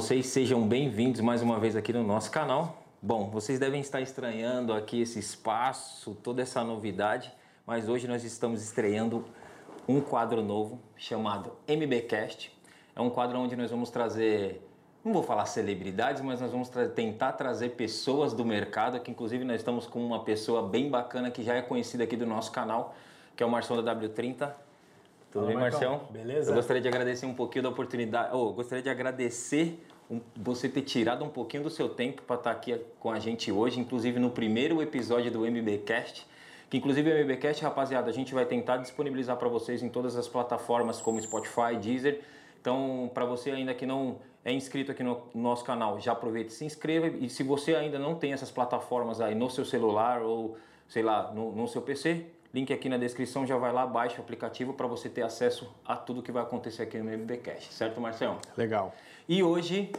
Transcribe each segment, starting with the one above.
vocês? Sejam bem-vindos mais uma vez aqui no nosso canal. Bom, vocês devem estar estranhando aqui esse espaço, toda essa novidade, mas hoje nós estamos estreando um quadro novo chamado MBcast. É um quadro onde nós vamos trazer, não vou falar celebridades, mas nós vamos tra tentar trazer pessoas do mercado, que inclusive nós estamos com uma pessoa bem bacana que já é conhecida aqui do nosso canal, que é o Marção da W30. Tudo Fala, bem, Marcão. Marcião? Beleza? Eu gostaria de agradecer um pouquinho da oportunidade. Oh, gostaria de agradecer você ter tirado um pouquinho do seu tempo para estar aqui com a gente hoje, inclusive no primeiro episódio do MBcast. Que inclusive o MBcast, rapaziada, a gente vai tentar disponibilizar para vocês em todas as plataformas como Spotify, Deezer. Então, para você ainda que não é inscrito aqui no nosso canal, já aproveite e se inscreva. E se você ainda não tem essas plataformas aí no seu celular ou, sei lá, no, no seu PC, link aqui na descrição, já vai lá, baixa o aplicativo para você ter acesso a tudo que vai acontecer aqui no MBcast, certo, Marcelo? Legal. E hoje,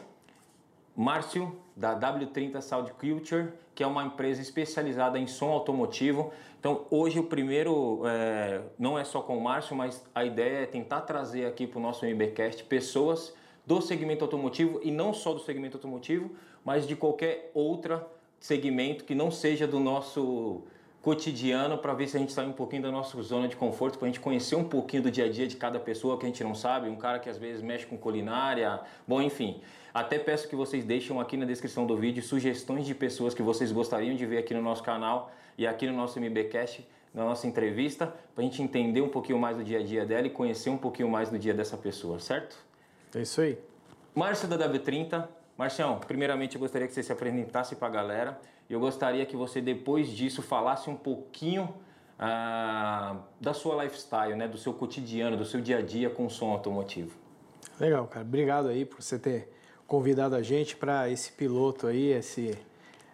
Márcio, da W30 Sound Culture, que é uma empresa especializada em som automotivo. Então, hoje o primeiro é, não é só com o Márcio, mas a ideia é tentar trazer aqui para o nosso MBcast pessoas do segmento automotivo e não só do segmento automotivo, mas de qualquer outro segmento que não seja do nosso cotidiano para ver se a gente sai um pouquinho da nossa zona de conforto, para a gente conhecer um pouquinho do dia a dia de cada pessoa que a gente não sabe, um cara que às vezes mexe com culinária, bom, enfim. Até peço que vocês deixem aqui na descrição do vídeo sugestões de pessoas que vocês gostariam de ver aqui no nosso canal e aqui no nosso MBcast, na nossa entrevista, para a gente entender um pouquinho mais do dia a dia dela e conhecer um pouquinho mais do dia dessa pessoa, certo? É isso aí. Márcio da W30. Marcião, primeiramente eu gostaria que você se apresentasse para a galera e eu gostaria que você depois disso falasse um pouquinho ah, da sua lifestyle, né, do seu cotidiano, do seu dia a dia com o som automotivo. Legal, cara. Obrigado aí por você ter convidado a gente para esse piloto aí, esse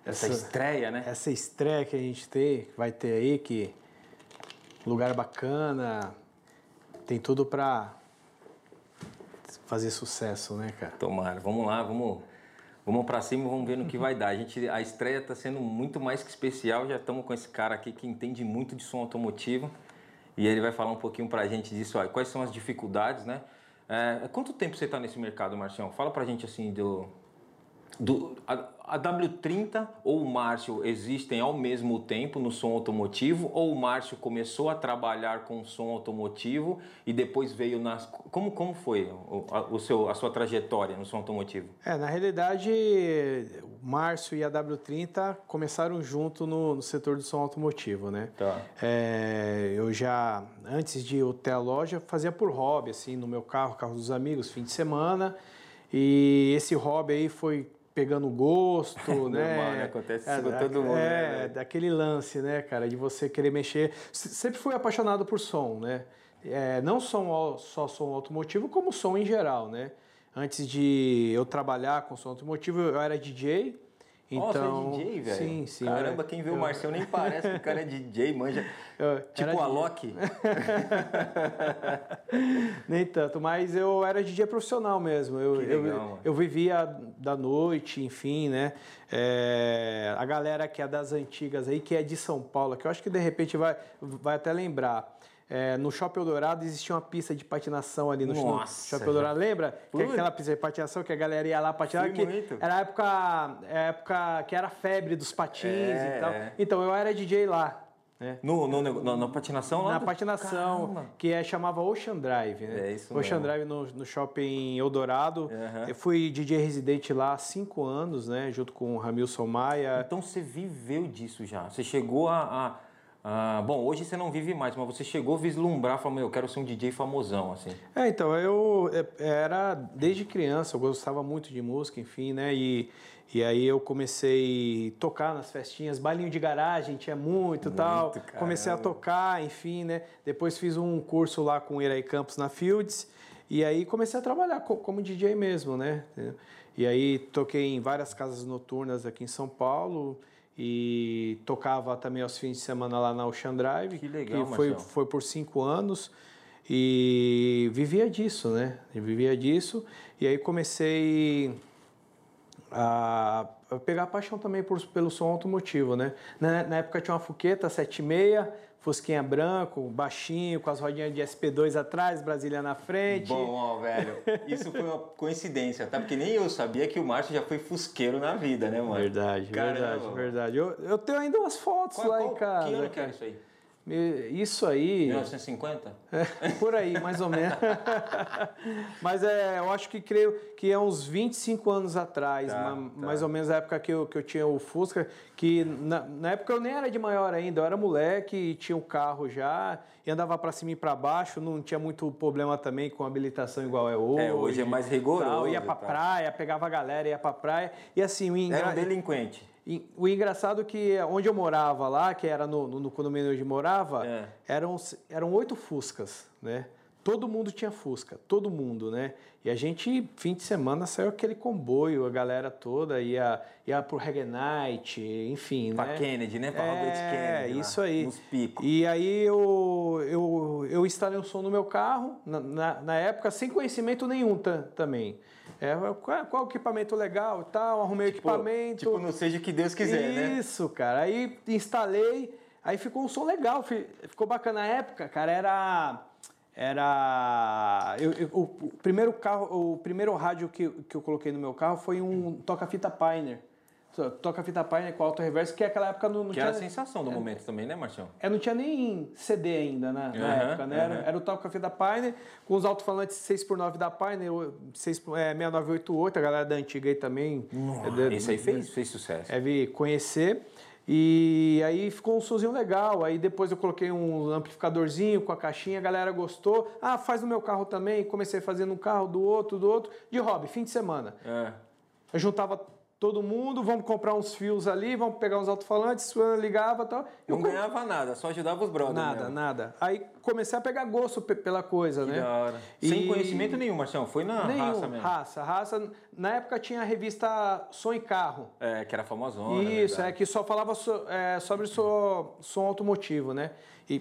Essa, estreia, né? essa estreia que a gente tem, que vai ter aí, que lugar bacana, tem tudo para fazer sucesso, né, cara? Tomara, vamos lá, vamos, vamos para cima, vamos ver no que vai dar. A, gente, a estreia está sendo muito mais que especial, já estamos com esse cara aqui que entende muito de som automotivo e ele vai falar um pouquinho para a gente disso, ó, quais são as dificuldades, né? É, quanto tempo você está nesse mercado, Marcião? Fala para a gente assim do... do a, a W30 ou o Márcio existem ao mesmo tempo no som automotivo ou o Márcio começou a trabalhar com som automotivo e depois veio nas como como foi o, a, o seu a sua trajetória no som automotivo? É, na realidade, o Márcio e a W30 começaram junto no, no setor do som automotivo, né? Tá. É, eu já, antes de eu ter a loja, fazia por hobby, assim, no meu carro, carro dos amigos, fim de semana. E esse hobby aí foi pegando gosto, né? Normal, né? Acontece isso com da- todo mundo, É, né? daquele lance, né, cara, de você querer mexer. Sempre fui apaixonado por som, né? É, não som, só som automotivo, como som em geral, né? Antes de eu trabalhar com som automotivo, eu era DJ. Nossa, Então, é DJ, velho. Sim, sim. Caramba, eu- quem vê o Marcel nem parece que o cara é DJ, manja. Eu- tipo o. Alok. Nem tanto, mas eu era DJ profissional mesmo. Eu, Que legal, eu, eu vivia da noite, enfim, né? É, a galera que é das antigas aí, que é de São Paulo, que eu acho que de repente vai, vai até lembrar. É, no Shopping Eldorado existia uma pista de patinação ali no, no Nossa, Shopping Eldorado. Lembra? Que Putz. aquela pista de patinação que a galera ia lá patinar. Que muito. era a época, a época que era febre dos patins É, e tal. é. Então eu era DJ lá. Né? No, no, no- na patinação lá? Na do- patinação, Caramba. que é, chamava Ocean Drive, né? É isso Ocean mesmo. Drive no, no shopping Eldorado. Aham. Eu fui DJ residente lá há cinco anos, né? Junto com o Ramilson Maia. Então você viveu disso já. Você chegou a, a- a- Bom, hoje você não vive mais, mas você chegou a vislumbrar, falou, meu, eu quero ser um DJ famosão, assim. É, então, eu é, era desde criança, eu gostava muito de música, enfim, né? E, e aí eu comecei a tocar nas festinhas, bailinho de garagem, tinha muito e tal. caramba. Comecei a tocar, enfim, né? Depois fiz um curso lá com o Iraí Campos na Fields. E aí comecei a trabalhar co- como DJ mesmo, né? E aí toquei em várias casas noturnas aqui em São Paulo e tocava também aos fins de semana lá na Ocean Drive. Que legal, que foi, Marcelo. foi por cinco anos e vivia disso, né? Eu vivia disso e aí comecei a, a pegar paixão também por, pelo som automotivo, né? Na, na época tinha uma Fuqueta 76, Fusquinha branco, baixinho, com as rodinhas de SP2 atrás, Brasília na frente. Bom, ó, velho, isso foi uma coincidência, tá? Porque nem eu sabia que o Márcio já foi fusqueiro na vida, né, mano? Verdade, Caramba. verdade, verdade. Eu, eu tenho ainda umas fotos qual, lá qual, em casa. Que ano que era isso aí? Isso aí. 1950? É, por aí, mais ou menos. Mas é, eu acho que creio que é uns 25 anos atrás, tá, uma, tá. mais ou menos a época que eu, que eu tinha o Fusca, que na, na, época eu nem era de maior ainda, eu era moleque, tinha um carro já, e andava para cima e para baixo, não tinha muito problema também com habilitação igual é hoje. É, hoje é mais rigoroso. Tal, ia pra tá. praia, pegava a galera, ia pra praia, e assim... O engra... Era um delinquente. O engraçado é que onde eu morava lá, que era no, no condomínio onde eu morava, é. eram, eram oito Fuscas, né? Todo mundo tinha Fusca, todo mundo, né? E a gente, fim de semana, saiu aquele comboio, a galera toda ia, ia pro Reggae Night, enfim, pra né? Kennedy, né? Pra é, Robert Kennedy. É, isso aí. Nos picos. E aí eu, eu, eu instalei um som no meu carro, na, na, na época, sem conhecimento nenhum também. É, qual, qual equipamento legal tal, arrumei tipo, o equipamento. Tipo, não seja o que Deus quiser, Isso, né? Isso, cara. Aí instalei, aí ficou um som legal, ficou bacana. Na época, cara, era. Era. Eu, eu, o primeiro carro, o primeiro rádio que, que eu coloquei no meu carro foi um toca-fita Pioneer toca fita Pioneer com auto reverso, que naquela época não, não que tinha... era a sensação do é, momento também, né, Marcião? É, não tinha nem CD ainda né, na época, né? Era, era o toca fita Pioneer com os alto-falantes 6x9 da Pioneer, 6, é, 6988, a galera da antiga aí também. Nossa, é, esse aí fez, fez sucesso. É, vi conhecer. E aí ficou um somzinho legal. Aí depois eu coloquei um amplificadorzinho com a caixinha, a galera gostou. Ah, faz no meu carro também. Comecei fazendo um carro do outro, do outro. De hobby, fim de semana. É. Eu juntava todo mundo, vamos comprar uns fios ali, vamos pegar uns alto-falantes, ligava e tal. Eu não ganhava nada, só ajudava os brothers. Nada, mesmo. nada. Aí comecei a pegar gosto pela coisa, que né? Da hora. E... Sem conhecimento nenhum, Marcião, foi na nenhum, raça mesmo. Raça, raça. Na época tinha a revista Som e Carro. É, que era famosona. Isso, é, que só falava so, é, sobre so, som automotivo, né? E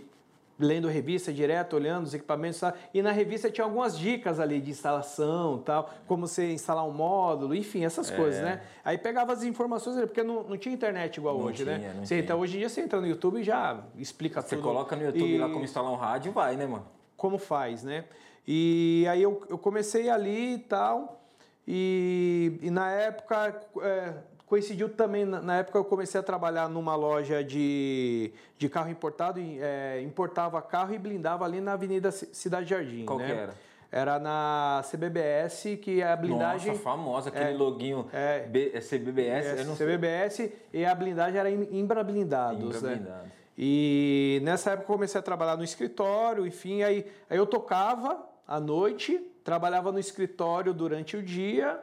lendo revista direto, olhando os equipamentos, e na revista tinha algumas dicas ali de instalação, tal, como você instalar um módulo, enfim, essas é. coisas, né? Aí pegava as informações porque não, não tinha internet igual não hoje, tinha, né? Você, então hoje em dia você entra no YouTube e já explica você tudo. Você coloca no YouTube e... lá como instalar um rádio, vai, né, mano? Como faz, né? E aí eu, eu comecei ali e tal, e, e na época é, Coincidiu também, na época eu comecei a trabalhar numa loja de, de carro importado, é, importava carro e blindava ali na Avenida Cidade Jardim. Qual né? que era? Era na CBBS, que é a blindagem... Nossa, famosa, aquele é, loginho é, B, é CBBS. É, CBBS e a blindagem era Imbra Blindados. Imbra né? E nessa época eu comecei a trabalhar no escritório, enfim, aí, aí eu tocava à noite, trabalhava no escritório durante o dia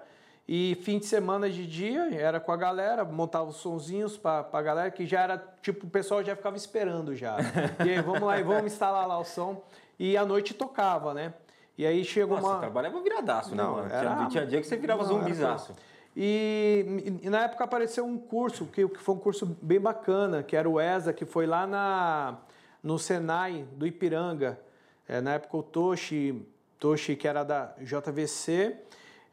e fim de semana de dia, era com a galera, montava os sonzinhos para a galera, que já era, tipo, o pessoal já ficava esperando já. e aí, vamos lá e vamos instalar lá o som. E à noite tocava, né? E aí chegou Nossa, uma... você trabalhava viradaço, né, mano? Era... Tinha, tinha dia que você virava Não, zumbizaço. E, e, na época apareceu um curso, que, que foi um curso bem bacana, que era o ESA, que foi lá na, no Senai do Ipiranga. É, na época o Toshi, Toshi, que era da JVC,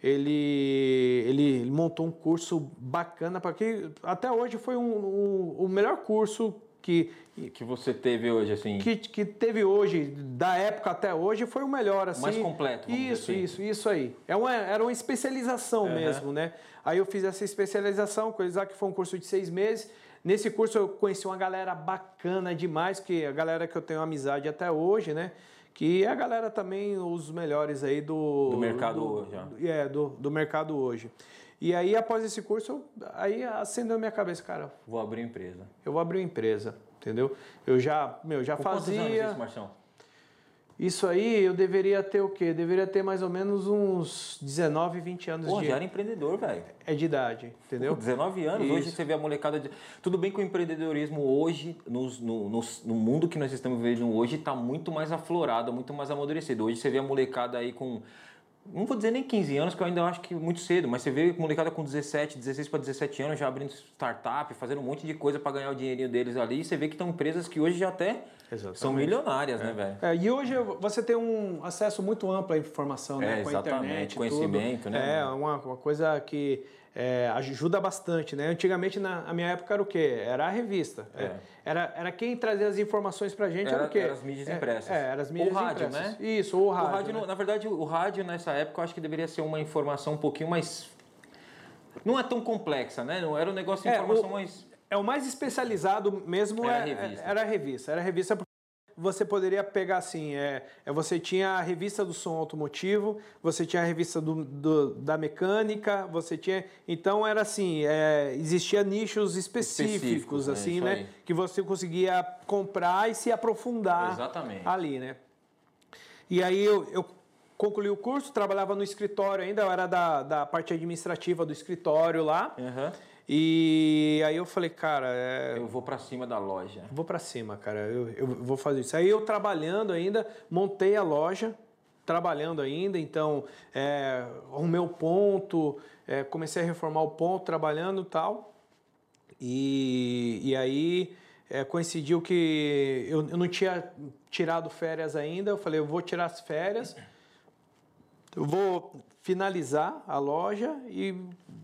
ele, ele, ele, montou um curso bacana para que até hoje foi um, um, o melhor curso que que você teve hoje assim? que, que teve hoje da época até hoje foi o melhor assim. Mais completo isso assim. isso isso aí. É uma, era uma especialização uhum. mesmo né? Aí eu fiz essa especialização com que foi um curso de seis meses. Nesse curso eu conheci uma galera bacana demais que a galera que eu tenho amizade até hoje né que é a galera também os melhores aí do, do mercado do, hoje. Do, é, do, do mercado hoje. E aí, após esse curso, aí acendeu minha cabeça, cara. Vou abrir empresa. Eu vou abrir uma empresa, entendeu? Eu já, meu, já Com fazia. Quantos anos isso, Marchão? Isso aí eu deveria ter o quê? Deveria ter mais ou menos uns 19, 20 anos Pô, de. já era empreendedor, velho. É de idade, entendeu? Pô, 19 anos, Isso. hoje você vê a molecada. De... Tudo bem que o empreendedorismo hoje, no, no, no, no mundo que nós estamos vivendo hoje, está muito mais aflorado, muito mais amadurecido. Hoje você vê a molecada aí com não vou dizer nem 15 anos, que eu ainda acho que é muito cedo, mas você vê molecada com 17, 16 para 17 anos já abrindo startup, fazendo um monte de coisa para ganhar o dinheirinho deles ali. E você vê que estão empresas que hoje já até exatamente. são milionárias, né, é. né, velho? É, e hoje você tem um acesso muito amplo à informação, né? É, com a internet. Conhecimento, tudo. né? É, uma, uma coisa que é, ajuda bastante, né? Antigamente, na, minha época, era o quê? Era a revista. É. Era, era quem trazia as informações pra gente, era, era o quê? Era as mídias é, impressas. É, era as mídias ou rádio, impressas. né? Isso, ou o rádio. O rádio né? Na verdade, o rádio, nessa época, eu acho que deveria ser uma informação um pouquinho mais... Não é tão complexa, né? Não era um negócio de É, informação o- mais... É o mais especializado mesmo Era é- a revista. Era a revista. Era a revista você poderia pegar assim, é, é, você tinha a revista do som automotivo, você tinha a revista do, do- da mecânica, você tinha. Então era assim, é, existia nichos específicos, Específicos, é, assim, né? aí. Que você conseguia comprar e se aprofundar Exatamente. ali, né? E aí eu, eu concluí o curso, trabalhava no escritório ainda, eu era da, da parte administrativa do escritório lá. Aham. E aí eu falei, cara, é, Eu vou pra cima da loja. vou pra cima, cara, eu, eu vou fazer isso. Aí eu trabalhando ainda, montei a loja, trabalhando ainda, então é, arrumei o ponto, é, comecei a reformar o ponto, trabalhando e tal. E, e aí é, coincidiu que eu, eu não tinha tirado férias ainda, eu falei, eu vou tirar as férias, eu vou finalizar a loja e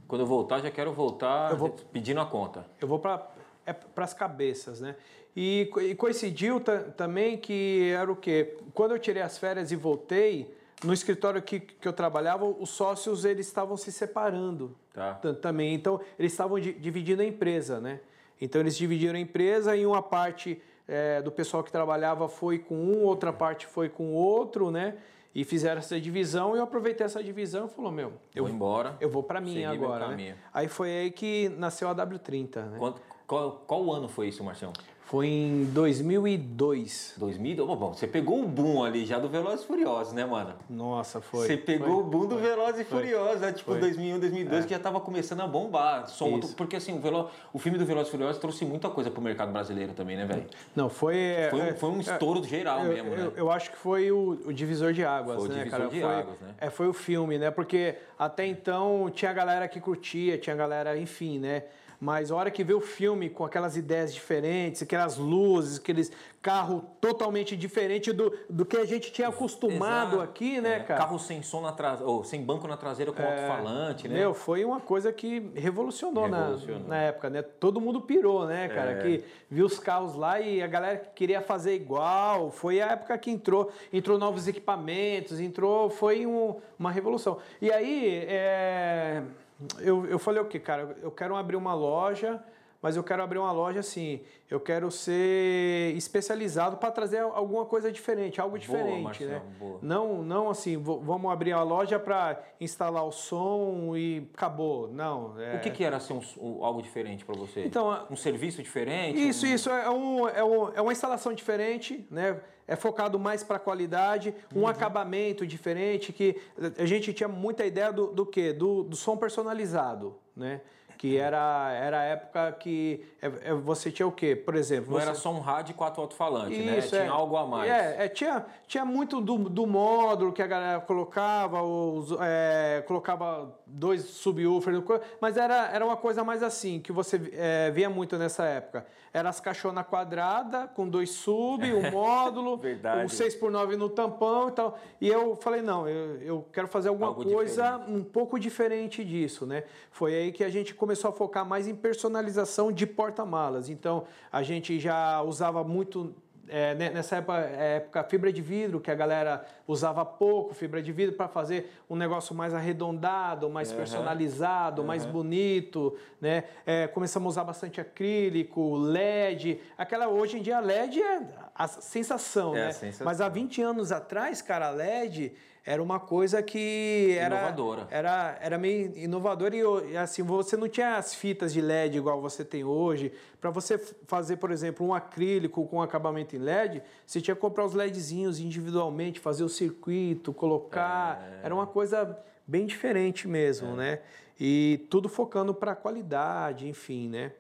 Quando eu voltar, já quero voltar Eu vou- pedindo a conta. eu vou para é, as cabeças, né? E, e coincidiu ta- também que era o quê? Quando eu tirei as férias e voltei, no escritório que, que eu trabalhava, os sócios eles estavam se separando Tá. ta- também. Então, eles estavam di- dividindo a empresa, né? Então, eles dividiram a empresa e uma parte eh, do pessoal que trabalhava foi com um, outra parte foi com outro, né? E fizeram essa divisão e eu aproveitei essa divisão e falou, meu, eu, Vou embora. eu vou para meu agora, né? Aí foi aí que nasceu a W30, né? Quanto- qual, qual ano foi isso, Marcião? Foi em 2002. 2000? Bom, você pegou o boom ali já do Velozes e Furiosos, né, mano? Nossa, foi. Você pegou foi, o boom do foi. Velozes e. Furiosos, né? tipo Foi. É. 2001, 2002, que já tava começando a bombar. Som, porque assim, o, Velo... o filme do Velozes e Furiosos trouxe muita coisa pro mercado brasileiro também, né, velho? Não, foi. Foi, um- é, foi um é, estouro geral eu, mesmo, eu, né? eu acho que foi o, o divisor de águas, Foi o né, divisor cara? de foi, águas, né? É, foi o filme, né? Porque até então tinha galera que curtia, tinha galera, enfim, né? Mas a hora que vê o filme com aquelas ideias diferentes, aquelas luzes, aqueles carro totalmente diferente do, do que a gente tinha acostumado Exato. aqui, né, É, cara? Carro sem som na tra... ou sem banco na traseira com alto-falante, né? Meu, foi uma coisa que revolucionou, na- Revolucionou. Na, época, né? Todo mundo pirou, né, cara? É. Que viu os carros lá e a galera queria fazer igual. Foi a época que entrou, entrou novos equipamentos, entrou, foi um- uma revolução. E aí, é, eu, eu falei o que, cara? Eu quero abrir uma loja, mas eu quero abrir uma loja assim, eu quero ser especializado para trazer alguma coisa diferente, algo diferente, Marcelo, né? boa. Não, não assim, vamos abrir a loja para instalar o som e acabou. Não. é- O que, que era ser um, um- algo diferente para você? Então, um serviço diferente? Isso, Um- isso é, um, é, um- é uma instalação diferente, né? É focado mais para qualidade, um Uhum. acabamento diferente, que a gente tinha muita ideia do, do quê? Do, do som personalizado, né? Que era, era a época que é, é, você tinha o quê? Por exemplo, Não você- era só um rádio e quatro alto-falantes, né? Tinha é. algo a mais. É, é, tinha, tinha muito do, do módulo que a galera colocava, os, é, colocava dois subwoofers, mas era, era uma coisa mais assim, que você é, via muito nessa época. Era as caixonas quadradas, com dois sub, um módulo, um 6x9 no tampão e tal. E eu falei, não, eu, eu quero fazer alguma Algo coisa um pouco diferente disso, né? Foi aí que a gente começou a focar mais em personalização de porta-malas. Então, a gente já usava muito é, ne- nessa época, época fibra de vidro, que a galera usava pouco fibra de vidro para fazer um negócio mais arredondado, mais Aham. personalizado, mais bonito, né? É, começamos a usar bastante acrílico, LED. Aquela hoje em dia a LED é a sensação, É a né? sensação. Mas há 20 anos atrás, cara, a LED era uma coisa que era Inovadora. era, era meio inovador e, assim você não tinha as fitas de LED igual você tem hoje. Para você fazer por exemplo um acrílico com acabamento em LED você tinha que comprar os LEDzinhos individualmente fazer o circuito colocar. Era uma coisa bem diferente mesmo né? E tudo focando para qualidade enfim né?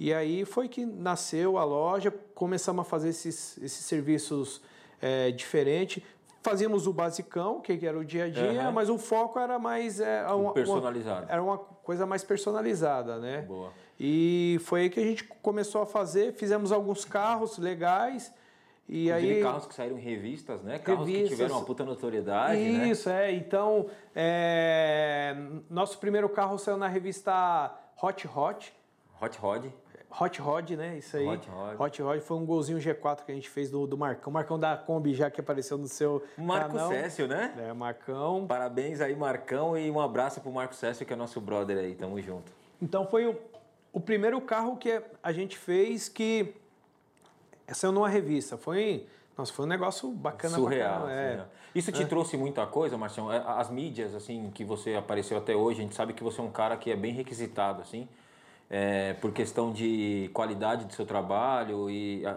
E aí foi que nasceu a loja começamos a fazer esses, esses serviços é, diferentes fazíamos o basicão que era o dia a dia Aham. mas o foco era mais é, uma, uma- personalizado. era uma coisa mais personalizada, né? Boa. E foi aí que a gente começou a fazer, fizemos alguns carros legais E Inclusive aí, carros que saíram em revistas, né? Carros revistas, que tiveram uma puta notoriedade, né? Isso, né? é. Então, é, nosso primeiro carro saiu na revista Hot Hot. Hot Rod. Hot Rod, né? Isso aí. Hot Rod. Hot Rod foi um golzinho G4 que a gente fez do, do Marcão. Marcão da Kombi já que apareceu no seu Marco canal. Cécio, né? É, Marcão. Parabéns aí, Marcão, e um abraço pro Marco Cécio, que é nosso brother aí. Tamo junto. Então foi o, o primeiro carro que a gente fez que saiu numa revista. Foi... Nossa, foi um negócio bacana Surreal. Pra é. Isso te é. trouxe muita coisa, Marcião? É, as mídias, assim, que você apareceu até hoje, a gente sabe que você é um cara que é bem requisitado, assim é, por questão de qualidade do seu trabalho e a,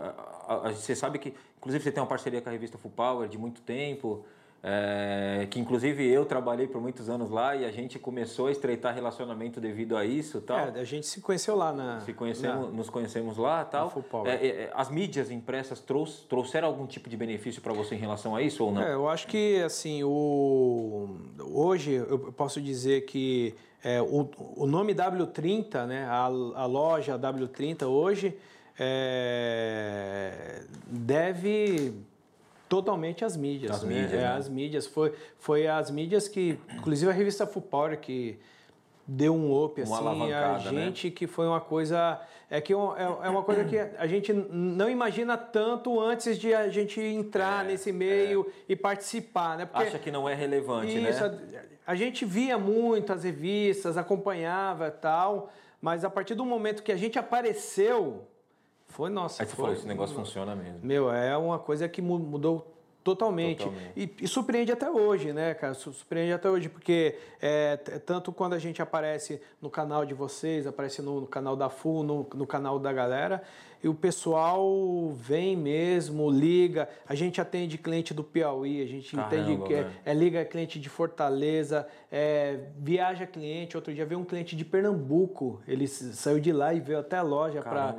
a, a, você sabe que inclusive você tem uma parceria com a revista Full Power de muito tempo é, que inclusive eu trabalhei por muitos anos lá e a gente começou a estreitar relacionamento devido a isso tal. É, a gente se conheceu lá na se conhecemos na, nos conhecemos lá tal. é, é, é, as mídias impressas trouxe, trouxeram algum tipo de benefício para você em relação a isso ou não? É, eu acho que assim o hoje eu posso dizer que o, o nome W30, né, a, a loja W30 hoje deve totalmente às mídias. As né? mídias, é, né? As mídias. Foi, foi as mídias que, inclusive a revista Full Power, que deu um up uma assim a né? gente né? que foi uma coisa é que é, é uma coisa que a gente não imagina tanto antes de a gente entrar é, nesse meio é. e participar né Porque, acha que não é relevante isso, né a, a, gente via muito as revistas acompanhava tal mas a partir do momento que a gente apareceu foi nossa aí você foi, falou esse negócio funciona mesmo meu é uma coisa que mudou Totalmente. Totalmente. E, e, surpreende até hoje, né, cara? Surpreende até hoje, porque é, tanto quando a gente aparece no canal de vocês, aparece no, no canal da FU, no, no, canal da galera, e o pessoal vem mesmo, liga. A gente atende cliente do Piauí, a gente Caramba, entende que é, é, liga cliente de Fortaleza, é, viaja cliente. Outro dia veio um cliente de Pernambuco, ele saiu de lá e veio até a loja para.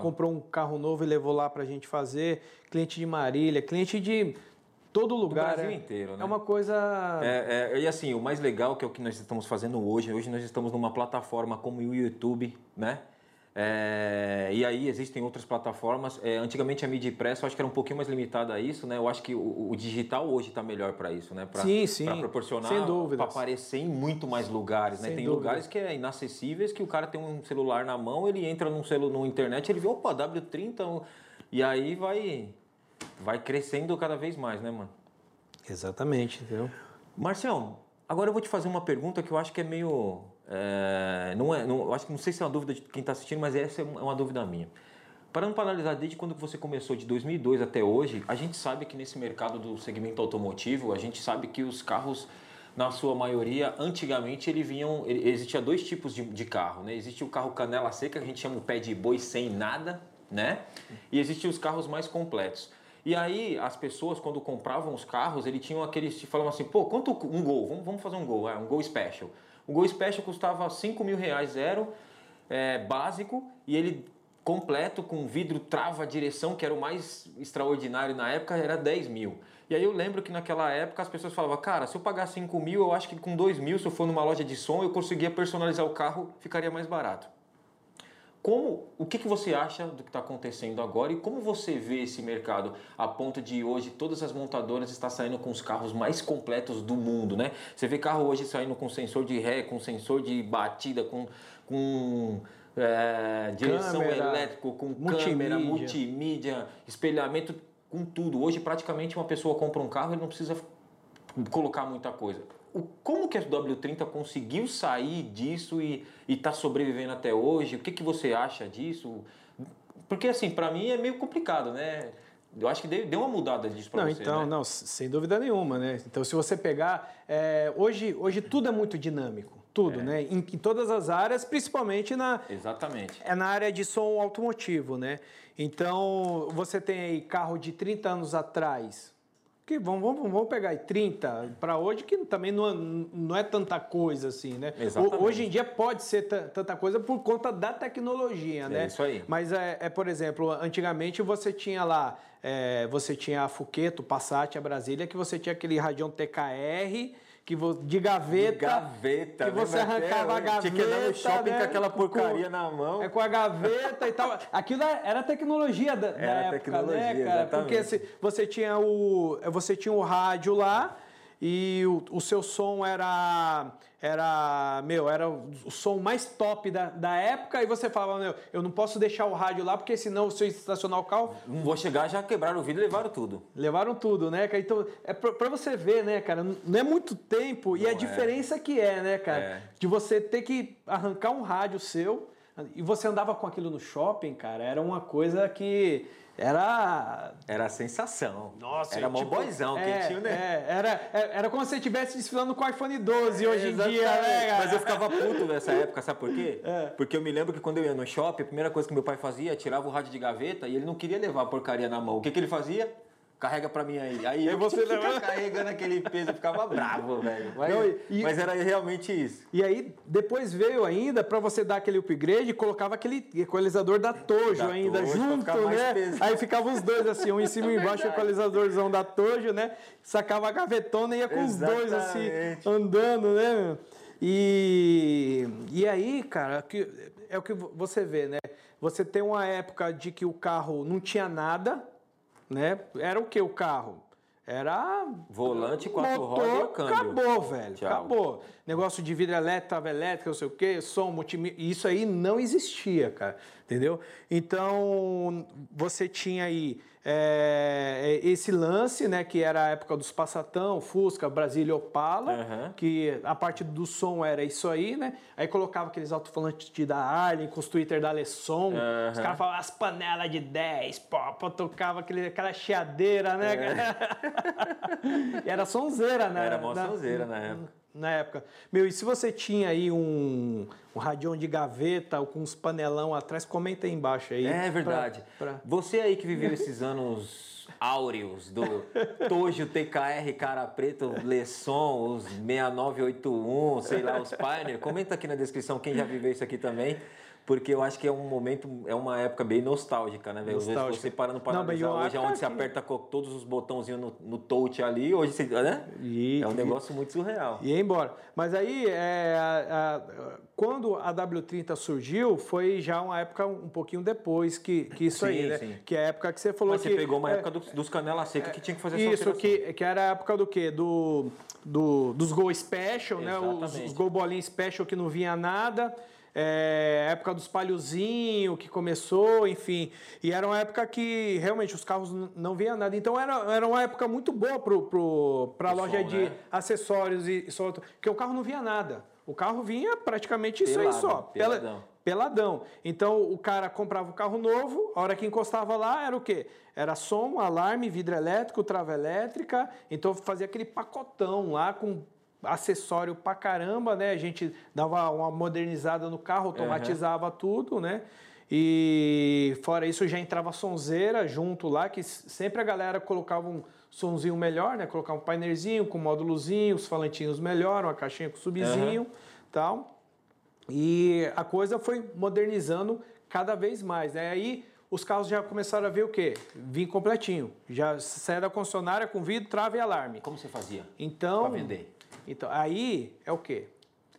Comprou um carro novo e levou lá para a gente fazer. Cliente de Marília, cliente de todo lugar. Do Brasil é, inteiro, né? É uma coisa. É, é, e assim, o mais legal que é o que nós estamos fazendo hoje. Hoje nós estamos numa plataforma como o YouTube, né? É, e aí existem outras plataformas. É, antigamente a mídia impressa eu acho que era um pouquinho mais limitada a isso, né? Eu acho que o, o digital hoje está melhor para isso, né? Pra, sim, sim. Para proporcionar, para aparecer em muito mais lugares, né? Sem tem dúvida. lugares que é inacessíveis que o cara tem um celular na mão, ele entra num celular, no internet, ele vê, opa, W30, e aí vai vai crescendo cada vez mais, né, mano? Exatamente, entendeu? Marcião, agora eu vou te fazer uma pergunta que eu acho que é meio é, não é, não, acho que não sei se é uma dúvida de quem está assistindo, mas essa é uma dúvida minha. Parando para analisar desde quando você começou, de 2002 até hoje, a gente sabe que nesse mercado do segmento automotivo, a gente sabe que os carros, na sua maioria, antigamente ele vinham, ele, existia dois tipos de, de carro, né? Existia o carro canela seca, que a gente chama o pé de boi sem nada, né? E existiam os carros mais completos. E aí as pessoas quando compravam os carros, eles tinham aqueles, falavam assim, pô, quanto um Gol? Vamos, vamos fazer um Gol, é, um Gol Special. O Gol Special custava 5 mil reais zero, é, básico, e ele completo, com vidro, trava, direção, que era o mais extraordinário na época, era 10 mil. E aí eu lembro que naquela época as pessoas falavam, cara, se eu pagar 5 mil, eu acho que com 2 mil, se eu for numa loja de som, eu conseguia personalizar o carro, ficaria mais barato. Como, o que, que você acha do que está acontecendo agora e como você vê esse mercado a ponto de hoje todas as montadoras estão saindo com os carros mais completos do mundo, né? Você vê carro hoje saindo com sensor de ré, com sensor de batida, com, com é, direção elétrica, com multimídia. câmera, multimídia, espelhamento, com tudo. Hoje praticamente uma pessoa compra um carro e não precisa colocar muita coisa o, como que a W30 conseguiu sair disso e está sobrevivendo até hoje? O que, que você acha disso? Porque assim, para mim é meio complicado, né? Eu acho que deu uma mudada disso para você. Então, né? não, sem dúvida nenhuma, né? Então, se você pegar. É, hoje, hoje tudo é muito dinâmico. Tudo, é. né? Em, em, todas as áreas, principalmente na. Exatamente. É na área de som automotivo, né? Então, você tem aí carro de 30 anos atrás, que vamos, vamos, vamos pegar aí 30 para hoje, que também não é, não é tanta coisa assim, né? Exatamente. Hoje em dia pode ser tanta coisa por conta da tecnologia, é né? Isso aí. Mas, é, é por exemplo, antigamente você tinha lá, é, você tinha a Fuqueto, Passat, a Brasília, que você tinha aquele radião TKR, que de gaveta. De gaveta, que você arrancava a gaveta. Tinha que andar no shopping né? com aquela porcaria com, na mão. É com a gaveta e tal. Aquilo era tecnologia da, era da época, tecnologia, né, cara? Exatamente. Porque se, você tinha o você tinha o rádio lá e o, o seu som era era, meu, era o som mais top da, da época e você falava, meu, eu não posso deixar o rádio lá porque senão se eu estacionar o carro... Não vou chegar, já quebraram o vidro e levaram tudo. Levaram tudo, né, cara? Então, é pra, pra você ver, né, cara, não é muito tempo não e a é. diferença que é, né, cara? É. De você ter que arrancar um rádio seu e você andava com aquilo no shopping, cara, era uma coisa que era. Era a sensação. Nossa, era mó tipo, boyzão. É, que tinha, né? É, era, era como se você estivesse desfilando com o iPhone 12 hoje em dia, né, cara? Mas eu ficava puto nessa época, sabe por quê? É. Porque eu me lembro que quando eu ia no shopping, a primeira coisa que meu pai fazia, tirava o rádio de gaveta e ele não queria levar a porcaria na mão. O que, que ele fazia? Carrega pra mim aí. Aí eu você ficava carregando aquele peso, eu ficava bravo, velho. Mas, Não, e, mas, era realmente isso. E aí, depois veio ainda, pra você dar aquele upgrade, colocava aquele equalizador da Tojo da ainda Tojo, junto, né? Aí ficavam os dois assim, um em cima e embaixo, o equalizadorzão da Tojo, né? Sacava a gavetona e ia com Exatamente. os dois assim, andando, né? E, e aí, cara, que, é o que você vê, né? Você tem uma época de que o carro não tinha nada, né? Era o que o carro? Era. Volante, quatro rodas e o câmbio. Acabou, velho. Tchau. Acabou. Negócio de vidro elétrico, trava elétrica, não sei o quê, som, multimídia. Isso aí não existia, cara. Entendeu? Então, você tinha aí é, esse lance, né, que era a época dos Passatão, Fusca, Brasília, Opala, uhum. que a parte do som era isso aí, né? Aí colocava aqueles alto-falantes da Arlen com os Twitter da Alesson, uhum. os caras falavam as panelas de 10, pô, pô tocava aquele, aquela chiadeira, né? É. era sonzeira, né? Era mó sonzeira na época na época. Meu, e se você tinha aí um, um radião de gaveta ou com uns panelão atrás, comenta aí embaixo aí. É verdade. Pra, pra... Você aí que viveu esses anos áureos do Tojo TKR Cara Preto, Lesson, os 6981, sei lá, os Pioneer, comenta aqui na descrição quem já viveu isso aqui também porque eu acho que é um momento, é uma época bem nostálgica, né, velho? Vezes você parando para analisar hoje, é onde você aperta todos os botãozinhos no, no touch ali, hoje você, né? E, é um negócio e, muito surreal. E embora. Mas aí, é, a, a, quando a W30 surgiu, foi já uma época um pouquinho depois que, que isso sim, aí, né? Sim. Que é a época que você falou Mas que... você pegou uma é, época dos, dos canela seca que tinha que fazer essa Isso, que, que era a época do quê? Do, do, dos Gol Special, Exatamente. né? Os, os Gol Bolinha Special que não vinha nada é, época dos palhozinho que começou, enfim. E era uma época que realmente os carros não vinham nada. Então era, era uma época muito boa para pro, a loja som, de né? acessórios e som, porque o carro não vinha nada. O carro vinha praticamente Pelado, isso aí só. Peladão. Peladão. Então o cara comprava o carro novo, a hora que encostava lá era o quê? Era som, alarme, vidro elétrico, trava elétrica. Então fazia aquele pacotão lá com acessório pra caramba, né? A gente dava uma modernizada no carro, automatizava uhum. tudo, né? E fora isso já entrava sonzeira junto lá, que sempre a galera colocava um sonzinho melhor, né? Colocava um painerzinho com módulozinho, os falantinhos melhor, uma caixinha com subzinho, uhum. tal. E a coisa foi modernizando cada vez mais, né? Aí os carros já começaram a ver o quê? Vim completinho. Já saia da concessionária com vidro, trava e alarme. Como você fazia? Então, para vender. Então, aí é o quê?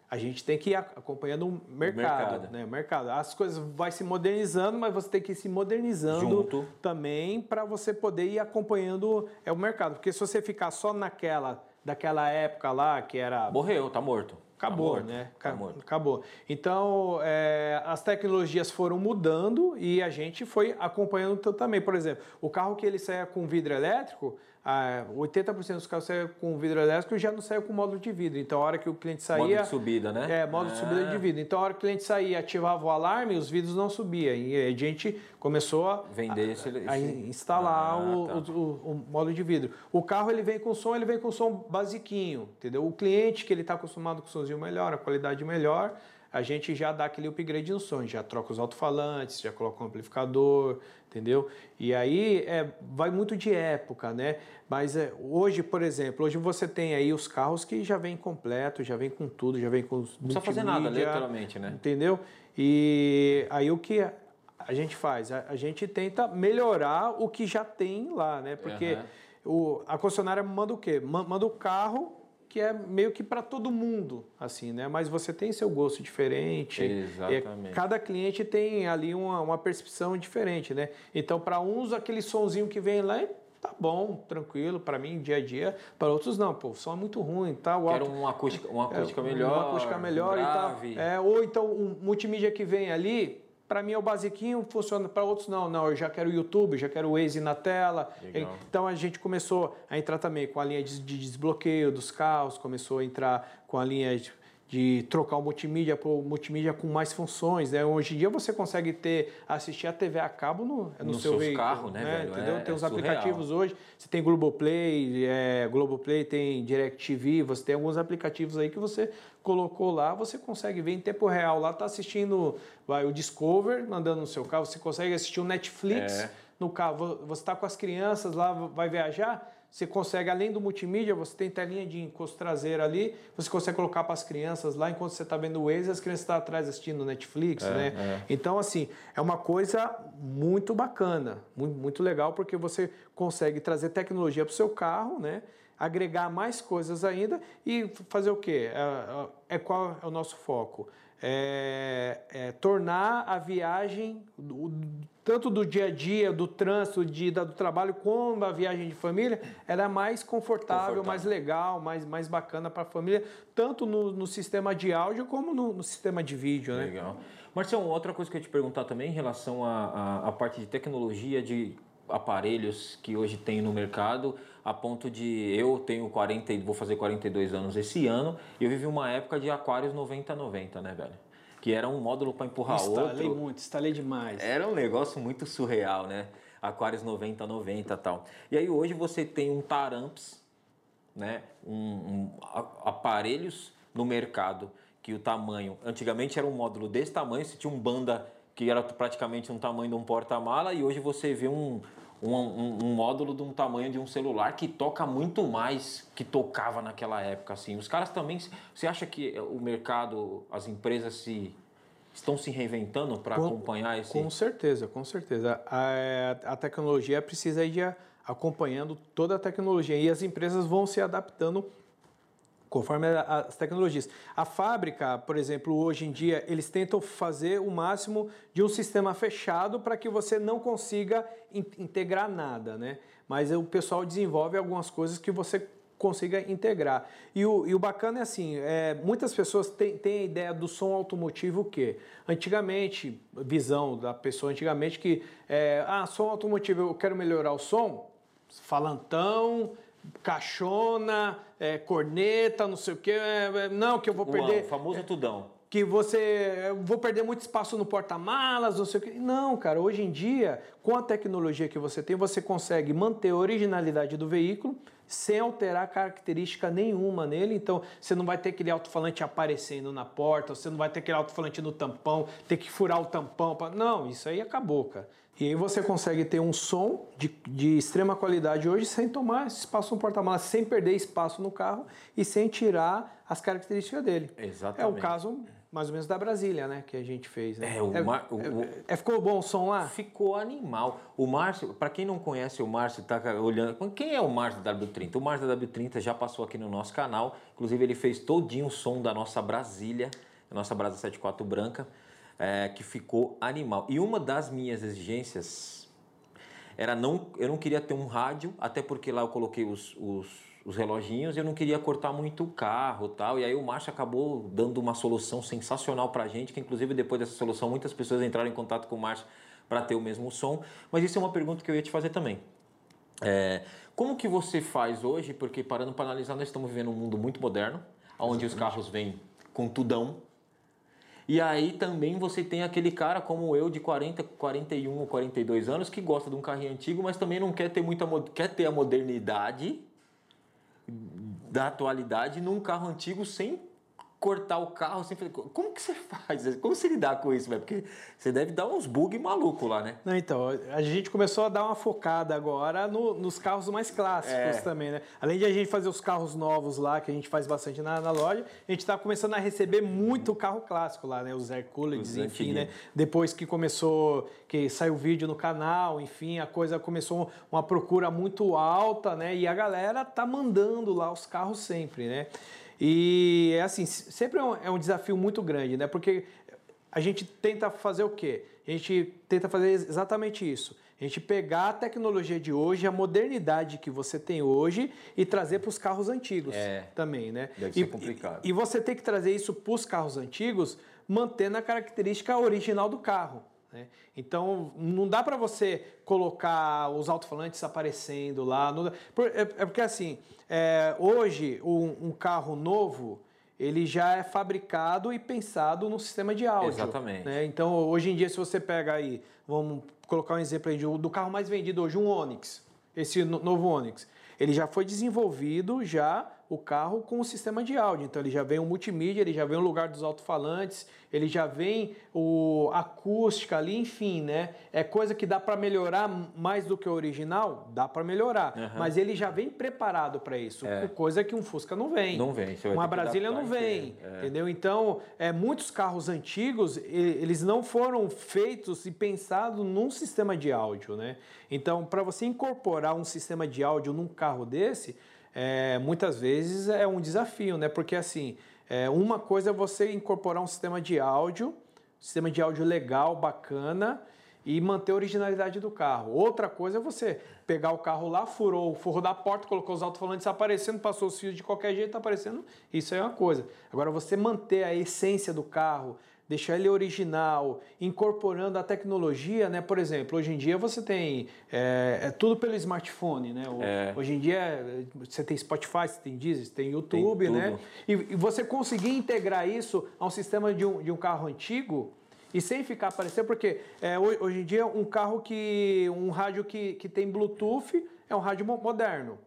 A gente tem que ir acompanhando o mercado, mercado. né? O mercado. As coisas vai se modernizando, mas você tem que ir se modernizando Junto. também para você poder ir acompanhando é, o mercado. Porque se você ficar só naquela daquela época lá que era morreu, tá morto. Acabou, né? Tá morto. Acabou. Então, é, as tecnologias foram mudando e a gente foi acompanhando também. Por exemplo, o carro que ele saia com vidro elétrico, ah, 80% dos carros saem com vidro elétrico já não saiu com módulo de vidro. Então, a hora que o cliente saía. Módulo de subida, né? É, módulo de subida de vidro. Então, a hora que o cliente saía ativava o alarme, os vidros não subiam. E a gente começou a, Vender esse, a, instalar ah, o, tá. o, o, o, módulo de vidro. O carro ele vem com som, ele vem com som basiquinho, entendeu? O cliente que ele está acostumado com somzinho melhor, a qualidade melhor, a gente já dá aquele upgrade no som, já troca os alto-falantes, já coloca um amplificador, entendeu? E aí é, vai muito de época, né? Mas é, hoje, por exemplo, hoje você tem aí os carros que já vem completo, já vem com tudo, já vem com os Não precisa fazer nada, literalmente, né? Entendeu? E aí o que a gente faz? A, a gente tenta melhorar o que já tem lá, né? Porque uhum. o, a concessionária manda o quê? Manda o carro que é meio que para todo mundo, assim, né? Mas você tem seu gosto diferente. Exatamente. cada cliente tem ali uma, uma percepção diferente, né? Então, para uns, aquele sonzinho que vem lá tá bom, tranquilo, para mim, dia a dia. Para outros, não, pô, o som é muito ruim, tá? O Quero uma acústica, uma acústica é, melhor. Uma acústica melhor grave. e tal. É, ou então, o multimídia que vem ali, para mim é o basiquinho, funciona para outros não. Não, eu já quero o YouTube, já quero o Waze na tela. Legal. Então a gente começou a entrar também com a linha de, de desbloqueio dos carros, começou a entrar com a linha de, de trocar o multimídia para o multimídia com mais funções. Né? Hoje em dia você consegue ter assistir a TV a cabo no, no, No seu veículo, carros, né, velho? Entendeu? É- tem é os surreal. aplicativos hoje. Você tem Globoplay, é, Globoplay tem DirecTV, você tem alguns aplicativos aí que você colocou lá, você consegue ver em tempo real. Lá tá assistindo vai, o Discover, mandando no seu carro, você consegue assistir o Netflix É. no carro. Você está com as crianças lá, vai viajar, você consegue, além do multimídia, você tem telinha de encosto traseiro ali, você consegue colocar para as crianças lá, enquanto você está vendo o Waze, as crianças estão atrás assistindo Netflix, né? é. Então, assim, é uma coisa muito bacana, muito, muito legal, porque você consegue trazer tecnologia para o seu carro, né? Agregar mais coisas ainda e fazer o quê? É, é qual é o nosso foco? É, é tornar a viagem, do- tanto do dia a dia, do trânsito, de, da- do trabalho, como a viagem de família, era mais confortável, Confortável. mais legal, mais, mais bacana para a família, tanto no, no sistema de áudio como no, no sistema de vídeo, né? Legal. Marcião, outra coisa que eu ia te perguntar também em relação à parte de tecnologia de aparelhos que hoje tem no mercado, a ponto de eu tenho 40, e vou fazer 42 anos esse ano, e eu vivi uma época de aquários 90-90, né, velho? Que era um módulo para empurrar instalei outro. muito, instalei demais. Era um negócio muito surreal, né? Aquários 90-90 e tal. E aí hoje você tem um Taramps, né? Um, um- a- aparelhos no mercado que o tamanho, antigamente era um módulo desse tamanho, você tinha um banda que era praticamente um tamanho de um porta-mala e hoje você vê um, um, um- um módulo de um tamanho de um celular que toca muito mais que tocava naquela época assim. Os caras também, você acha que o mercado, as empresas se estão se reinventando para Com- acompanhar esse Com certeza, com certeza. A, a tecnologia precisa ir acompanhando toda a tecnologia e as empresas vão se adaptando conforme as tecnologias. A fábrica, por exemplo, hoje em dia, eles tentam fazer o máximo de um sistema fechado para que você não consiga in- integrar nada, né? Mas o pessoal desenvolve algumas coisas que você consiga integrar. E o, e o bacana é assim, é, muitas pessoas têm, a ideia do som automotivo o quê? Antigamente, visão da pessoa antigamente que, é, ah, som automotivo, eu quero melhorar o som, falantão, caixona, é, corneta, não sei o quê, é, é, não, que eu vou perder o famoso tudão. que você vou perder muito espaço no porta-malas, não sei o que. Não, cara, hoje em dia, com a tecnologia que você tem, você consegue manter a originalidade do veículo sem alterar característica nenhuma nele. Então, você não vai ter aquele alto-falante aparecendo na porta, você não vai ter aquele alto-falante no tampão, ter que furar o tampão. Pra... Não, isso aí acabou, cara. E aí você consegue ter um som de, de extrema qualidade hoje sem tomar espaço no porta-malas, sem perder espaço no carro e sem tirar as características dele. É o Exatamente. caso, mais ou menos, da Brasília, né? Que a gente fez. Né? É, o Mar- o- o- é, ficou bom o som lá? Ficou animal. O Márcio, para quem não conhece o Márcio, tá olhando. Quem é o Márcio da W30? O Márcio da W30 já passou aqui no nosso canal. Inclusive, ele fez todinho o som da nossa Brasília, da nossa Brasa 74 branca, é, que ficou animal. E uma das minhas exigências era não. Eu não queria ter um rádio, até porque lá eu coloquei os, os, os reloginhos e eu não queria cortar muito o carro e tal. E aí o Márcio acabou dando uma solução sensacional pra gente, que inclusive depois dessa solução muitas pessoas entraram em contato com o Márcio para ter o mesmo som. Mas isso é uma pergunta que eu ia te fazer também. É, como que você faz hoje? Porque parando para analisar, nós estamos vivendo um mundo muito moderno, onde os carros vêm com tudão. E aí também você tem aquele cara como eu de 40, 41 ou 42 anos que gosta de um carrinho antigo, mas também não quer ter muita quer ter a modernidade da atualidade num carro antigo sem cortar o carro sem fazer. Como que você faz? Como você lidar com isso, velho? Porque você deve dar uns bug maluco lá, né? Não, então, a gente começou a dar uma focada agora no, nos carros mais clássicos é. também, né? Além de a gente fazer os carros novos lá, que a gente faz bastante na, na loja, a gente está começando a receber muito carro clássico lá, né? Os Hercules, enfim, né? Depois que começou, que saiu vídeo no canal, enfim, a coisa começou uma procura muito alta, né? E a galera tá mandando lá os carros sempre, né? E é assim, sempre é um, é um desafio muito grande, né? Porque a gente tenta fazer o quê? A gente tenta fazer exatamente isso. A gente pegar a tecnologia de hoje, a modernidade que você tem hoje e trazer para os carros antigos é, também, né? Deve ser complicado. E, e você tem que trazer isso para os carros antigos, mantendo a característica original do carro. Né? Então, não dá para você colocar os alto-falantes aparecendo lá. Dá, é, é, porque, assim, é, hoje, um, um, carro novo, ele já é fabricado e pensado no sistema de áudio. Exatamente. Né? Então, hoje em dia, se você pega aí, vamos colocar um exemplo aí de, do carro mais vendido hoje, um Onix, esse novo Onix, ele já foi desenvolvido já o carro com o sistema de áudio. Então ele já vem o multimídia, ele já vem o lugar dos alto-falantes, ele já vem o acústica ali, enfim, né? É coisa que dá para melhorar mais do que o original, dá para melhorar, uhum. mas ele já vem preparado para isso, é. coisa que um Fusca não vem. Não vem. Uma Brasília não vem, é. entendeu? Então, é, muitos carros antigos, eles não foram feitos e pensados num sistema de áudio, né? Então, para você incorporar um sistema de áudio num carro desse, é, muitas vezes é um desafio, né? Porque assim, é, uma coisa é você incorporar um sistema de áudio, sistema de áudio legal, bacana, e manter a originalidade do carro. Outra coisa é você pegar o carro lá, furou o forro da porta, colocou os alto-falantes aparecendo, passou os fios de qualquer jeito, tá aparecendo. Isso é uma coisa. Agora, você manter a essência do carro, deixar ele original, incorporando a tecnologia, né? Por exemplo, hoje em dia você tem é, é tudo pelo smartphone, né? É. Hoje em dia você tem Spotify, você tem Deezer, você tem YouTube, tem né? E, e, você conseguir integrar isso a um sistema de um, de um carro antigo e sem ficar aparecendo, porque é, hoje em dia um carro que um rádio que, que tem Bluetooth é um rádio moderno.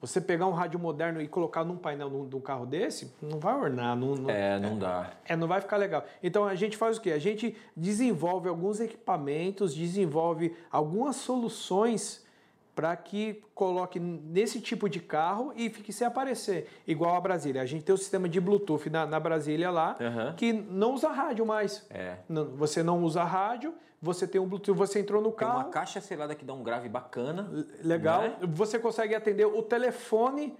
Você pegar um rádio moderno e colocar num painel de um carro desse, não vai ornar. Não, não, é, não dá. É, não vai ficar legal. Então a gente faz o quê? A gente desenvolve alguns equipamentos, desenvolve algumas soluções para que coloque nesse tipo de carro e fique sem aparecer, igual a Brasília. A gente tem o um sistema de Bluetooth na, na Brasília lá, uhum. que não usa rádio mais. É. Não, você não usa rádio, você tem um Bluetooth, você entrou no carro. Tem uma caixa selada que dá um grave bacana. Legal. Né? Você consegue atender o telefone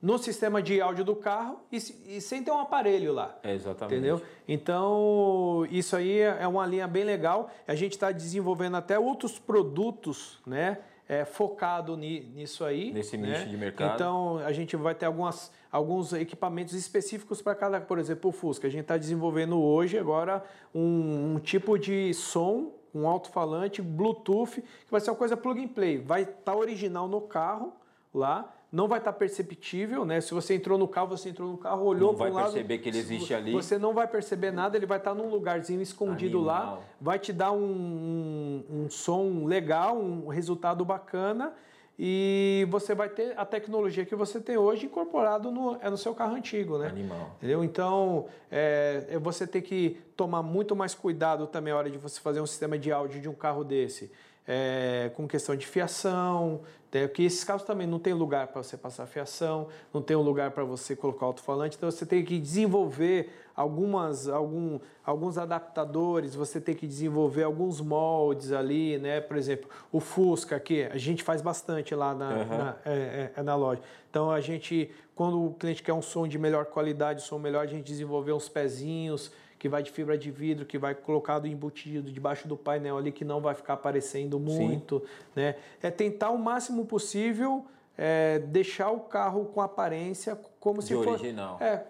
no sistema de áudio do carro e, e sem ter um aparelho lá. É exatamente. Entendeu? Então, isso aí é uma linha bem legal. A gente está desenvolvendo até outros produtos, né? É, focado ni, nisso aí. Nesse né? nicho de mercado. Então, a gente vai ter algumas, alguns equipamentos específicos para cada, por exemplo, o Fusca. A gente está desenvolvendo hoje agora um, um tipo de som um alto-falante Bluetooth, que vai ser uma coisa plug and play. Vai estar tá original no carro lá, não vai estar tá perceptível, né? Se você entrou no carro, você entrou no carro, olhou para um lado... Não vai perceber que ele existe ali. Você não vai perceber nada, ele vai estar tá num lugarzinho escondido Animal. lá, vai te dar um, um, um som legal, um resultado bacana e você vai ter a tecnologia que você tem hoje incorporado no, é no seu carro antigo, né? Animal. Entendeu? Então, é, é você tem que tomar muito mais cuidado também na hora de você fazer um sistema de áudio de um carro desse é, com questão de fiação, né, porque esses carros também não tem lugar para você passar fiação, não tem um lugar para você colocar alto-falante, então você tem que desenvolver algumas, algum, alguns adaptadores, você tem que desenvolver alguns moldes ali, né? Por exemplo, o Fusca aqui, a gente faz bastante lá na, uhum. na, é, é, na loja. Então a gente, quando o cliente quer um som de melhor qualidade, um som melhor, a gente desenvolver uns pezinhos, que vai de fibra de vidro, que vai colocado embutido debaixo do painel ali, que não vai ficar aparecendo muito, Sim. né? É tentar o máximo possível é, deixar o carro com aparência como de se fosse. original. É,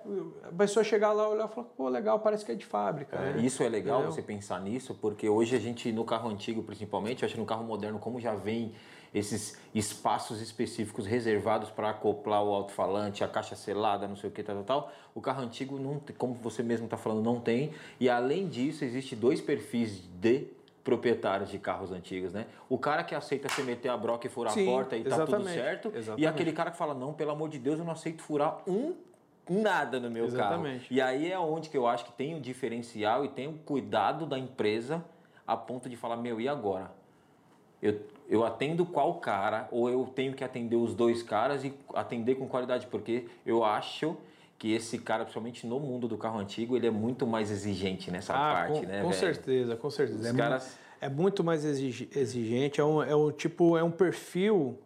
a pessoa chegar lá, olhar e falar, pô, legal, parece que é de fábrica. É, né? Isso é legal Entendeu? você pensar nisso, porque hoje a gente, no carro antigo principalmente, acho que no carro moderno, como já vem esses espaços específicos reservados para acoplar o alto-falante, a caixa selada, não sei o que, tal, tal, tal. O carro antigo, não, como você mesmo está falando, não tem. E além disso, existe dois perfis de proprietários de carros antigos, né? O cara que aceita você meter a broca e furar Sim, a porta e tá tudo certo. Exatamente. E aquele cara que fala, não, pelo amor de Deus, eu não aceito furar um nada no meu Exatamente. carro. E aí é onde que eu acho que tem um diferencial e tem um cuidado da empresa a ponto de falar, meu, e agora? Eu, eu atendo qual cara ou eu tenho que atender os dois caras e atender com qualidade? Porque eu acho que esse cara, principalmente no mundo do carro antigo, ele é muito mais exigente nessa Ah, parte, com, né? com velho? certeza, com certeza. Os é, caras- é muito mais exigente, é um, é um tipo, é um perfil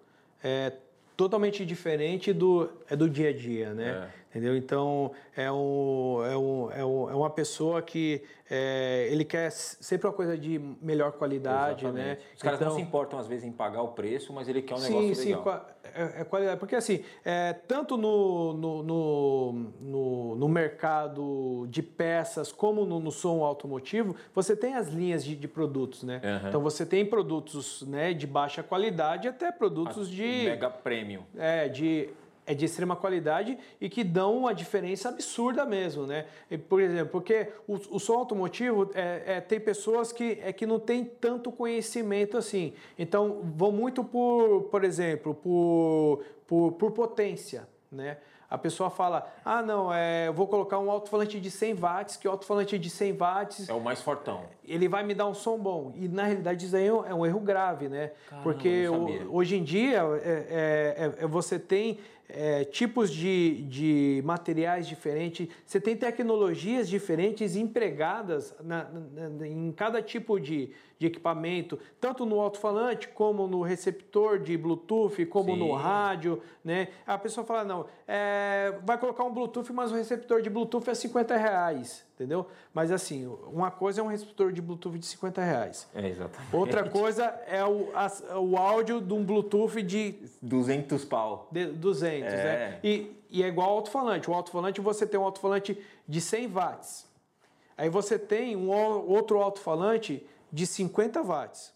é, totalmente diferente do, é do dia a dia, né? É. Entendeu? Então, é, um, é, um, é, um, é uma pessoa que é, ele quer sempre uma coisa de melhor qualidade, né? Exatamente. Os caras não Então- se importam, às vezes, em pagar o preço, mas ele quer um sim, negócio sim, legal. qua- é, é qualidade. Porque assim, é, tanto no, no, no, no, no mercado de peças como no, no som automotivo, você tem as linhas de, de produtos, né? Aham. Então você tem produtos né, de baixa qualidade até produtos O de, Mega Premium. é, de é de extrema qualidade e que dão uma diferença absurda mesmo, né? E, Por exemplo, porque o, o som automotivo é, é, tem pessoas que, é, que não tem tanto conhecimento assim. Então, vão muito por, por exemplo, por, por, por potência, né? A pessoa fala, ah, não, é, eu vou colocar um alto-falante de 100 watts, que o alto-falante de 100 watts É o mais fortão. ele vai me dar um som bom. E na realidade isso aí é um- é um erro grave, né? Caramba, Porque o- hoje em dia é, é- é- você tem é, tipos de, de materiais diferentes, você tem tecnologias diferentes empregadas na- na- em cada tipo de, de equipamento, tanto no alto-falante como no receptor de Bluetooth, como no Sim. rádio, né? A pessoa fala, não, é, vai colocar um Bluetooth, mas o receptor de Bluetooth é 50 reais, entendeu? Mas assim, uma coisa é um receptor de Bluetooth de 50 reais. É, exatamente. Outra coisa é o, as- o áudio de um Bluetooth de 200 pau. de 200, É. né? E, e é igual ao alto-falante. O alto-falante, você tem um alto-falante de 100 watts. Aí você tem um outro alto-falante de 50 watts.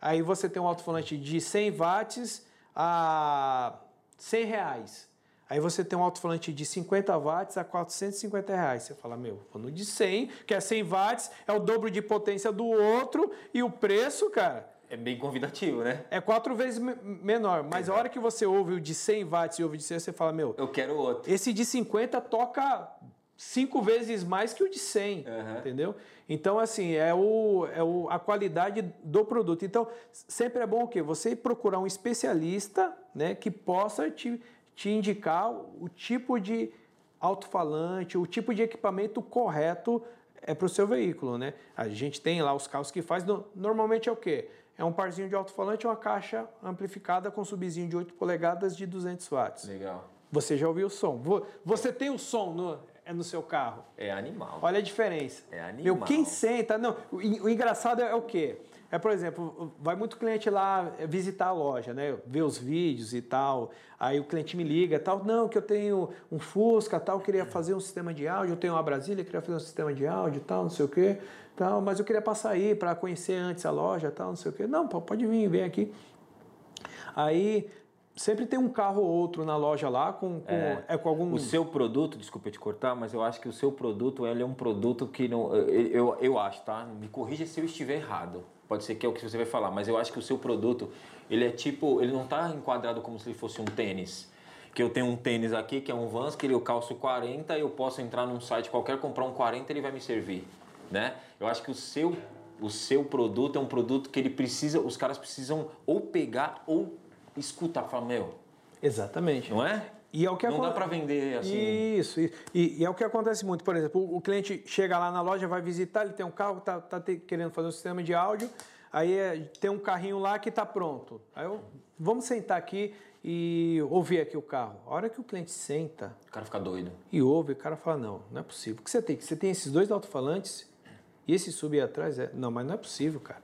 Aí você tem um alto-falante de 100 watts a 100 reais. Aí você tem um alto-falante de 50 watts a 450 reais. Você fala, meu, vou no de 100, que é 100 watts, é o dobro de potência do outro, e o preço, cara, É bem convidativo, né? é quatro vezes me- menor. Mas a hora que você ouve o de 100 watts e ouve o de 100, você fala, meu, Eu quero outro. esse de 50 toca cinco vezes mais que o de 100, Aham. entendeu? Então, assim, é, o, é o, a qualidade do produto. Então, sempre é bom o quê? Você procurar um especialista né, que possa te, te indicar o tipo de alto-falante, o tipo de equipamento correto é para o seu veículo, né? A gente tem lá os carros que faz, no- normalmente é o quê? É um parzinho de alto-falante uma caixa amplificada com subzinho de 8 polegadas de 200 watts. Legal. Você já ouviu o som. Vo- Você tem o som no, é no seu carro. É animal. Olha a diferença. É animal. Meu, quem senta. Não, o engraçado é o quê? É, por exemplo, vai muito cliente lá é, visitar a loja, né? Ver os vídeos e tal. Aí o cliente me liga tal. Não, que eu tenho um Fusca tal, queria fazer um sistema de áudio. Eu tenho uma Brasília, queria fazer um sistema de áudio tal, não sei o quê. Tal, mas eu queria passar aí para conhecer antes a loja tal, não sei o quê. Não, pode vir, vem aqui. Aí sempre tem um carro ou outro na loja lá com, com, é, com algum. O seu produto, desculpa te cortar, mas eu acho que o seu produto ele é um produto que não. Eu, eu, eu acho, tá? Me corrija se eu estiver errado. Pode ser que é o que você vai falar, mas eu acho que o seu produto, ele é tipo. Ele não está enquadrado como se ele fosse um tênis. Que eu tenho um tênis aqui, que é um Vans, que eu calço 40, eu posso entrar num site qualquer, comprar um 40 ele vai me servir. Né? Eu acho que o seu, o seu produto é um produto que ele precisa. Os caras precisam ou pegar ou escutar. Falar, meu, Exatamente. não é? E é o que Não dá para vender assim. Isso, isso. E, e é o que acontece muito. Por exemplo, o, o cliente chega lá na loja, vai visitar, ele tem um carro, tá, tá te- querendo fazer um sistema de áudio, aí é, tem um carrinho lá que está pronto. Aí eu, vamos sentar aqui e ouvir aqui o carro. A hora que o cliente senta O cara fica doido. e ouve, o cara fala, não, não é possível. O que você tem? Você tem esses dois alto-falantes e esse sub aí atrás? É, não, mas não é possível, cara.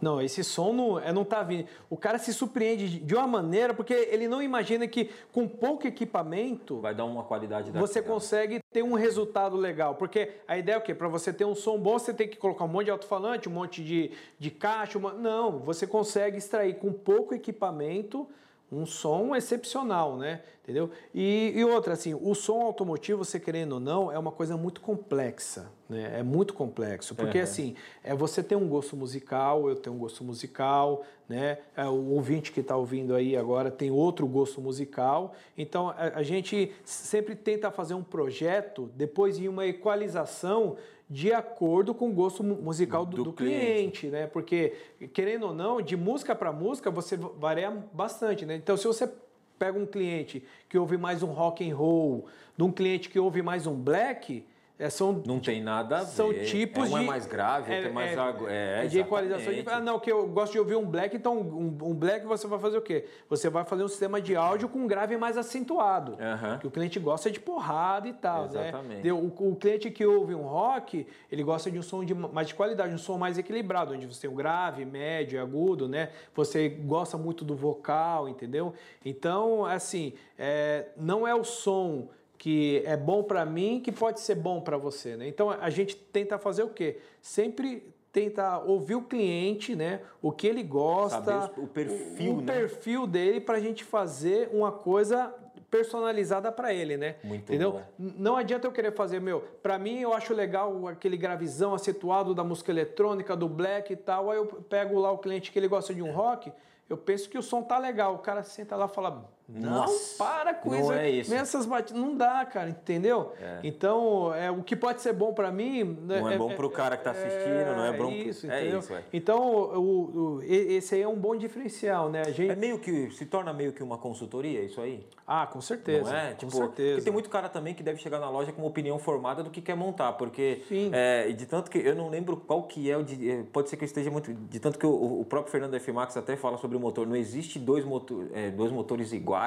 Não, esse som não, é, não tá vindo. O cara se surpreende de- uma maneira, porque ele não imagina que com pouco equipamento Vai dar uma qualidade você consegue ter um resultado legal. Porque a ideia é o quê? Para você ter um som bom, você tem que colocar um monte de alto-falante, um monte de, de caixa. uma- Não, você consegue extrair com pouco equipamento um som excepcional, né? Entendeu? E, e outra, assim, o som automotivo, você querendo ou não, é uma coisa muito complexa. Né? É muito complexo. Porque, uhum. assim, é, você tem um gosto musical, eu tenho um gosto musical, né? É, o ouvinte que está ouvindo aí agora tem outro gosto musical. Então, a, a gente sempre tenta fazer um projeto depois de uma equalização de acordo com o gosto musical do, do, do cliente. cliente. né? Porque, querendo ou não, de música para música você varia bastante, né? Então, se você pega um cliente que ouve mais um rock and roll, de um cliente que ouve mais um black, é, são, não tem nada a ver. São tipos é, um de. é mais grave, é, é mais. É, é de equalização. De, ah, não, que eu gosto de ouvir um black, então um, um, black você vai fazer o quê? Você vai fazer um sistema de áudio com um grave mais acentuado. Uhum. Que o cliente gosta de porrada e tal. Né? Exatamente. Né? O, o, cliente que ouve um rock, ele gosta de um som de mais de qualidade, um som mais equilibrado, onde você tem o grave, médio, agudo, né? Você gosta muito do vocal, entendeu? Então, assim, é, não é o som que é bom para mim, que pode ser bom para você, né? Então a gente tenta fazer o quê? Sempre tenta ouvir o cliente, né? O que ele gosta, Saber o perfil, o, o né? perfil dele para a gente fazer uma coisa personalizada para ele, né? Muito Entendeu? Não adianta eu querer fazer, meu, para mim eu acho legal aquele gravizão acentuado da música eletrônica, do black e tal, aí eu pego lá o cliente que ele gosta de um rock, eu penso que o som tá legal, o cara senta lá e fala, não, Nossa, para com não isso. É isso. Nessas batidas. Não dá, cara, entendeu? É. Então, é, o que pode ser bom para mim. Né, não é, é bom para o cara que está assistindo, não é bom. Isso, é entendeu? isso, é. Então, o, o, esse aí é um bom diferencial, né? A gente... É meio que. Se torna meio que uma consultoria, isso aí? Ah, com certeza. Não é? Tipo, com certeza. Porque tem muito cara também que deve chegar na loja com uma opinião formada do que quer montar. Porque. Sim. É, de tanto que. Eu não lembro qual que é o. De, é, pode ser que eu esteja muito. De tanto que o, o próprio Fernando F. Max até fala sobre o motor. Não existe dois, motor, é, dois motores iguais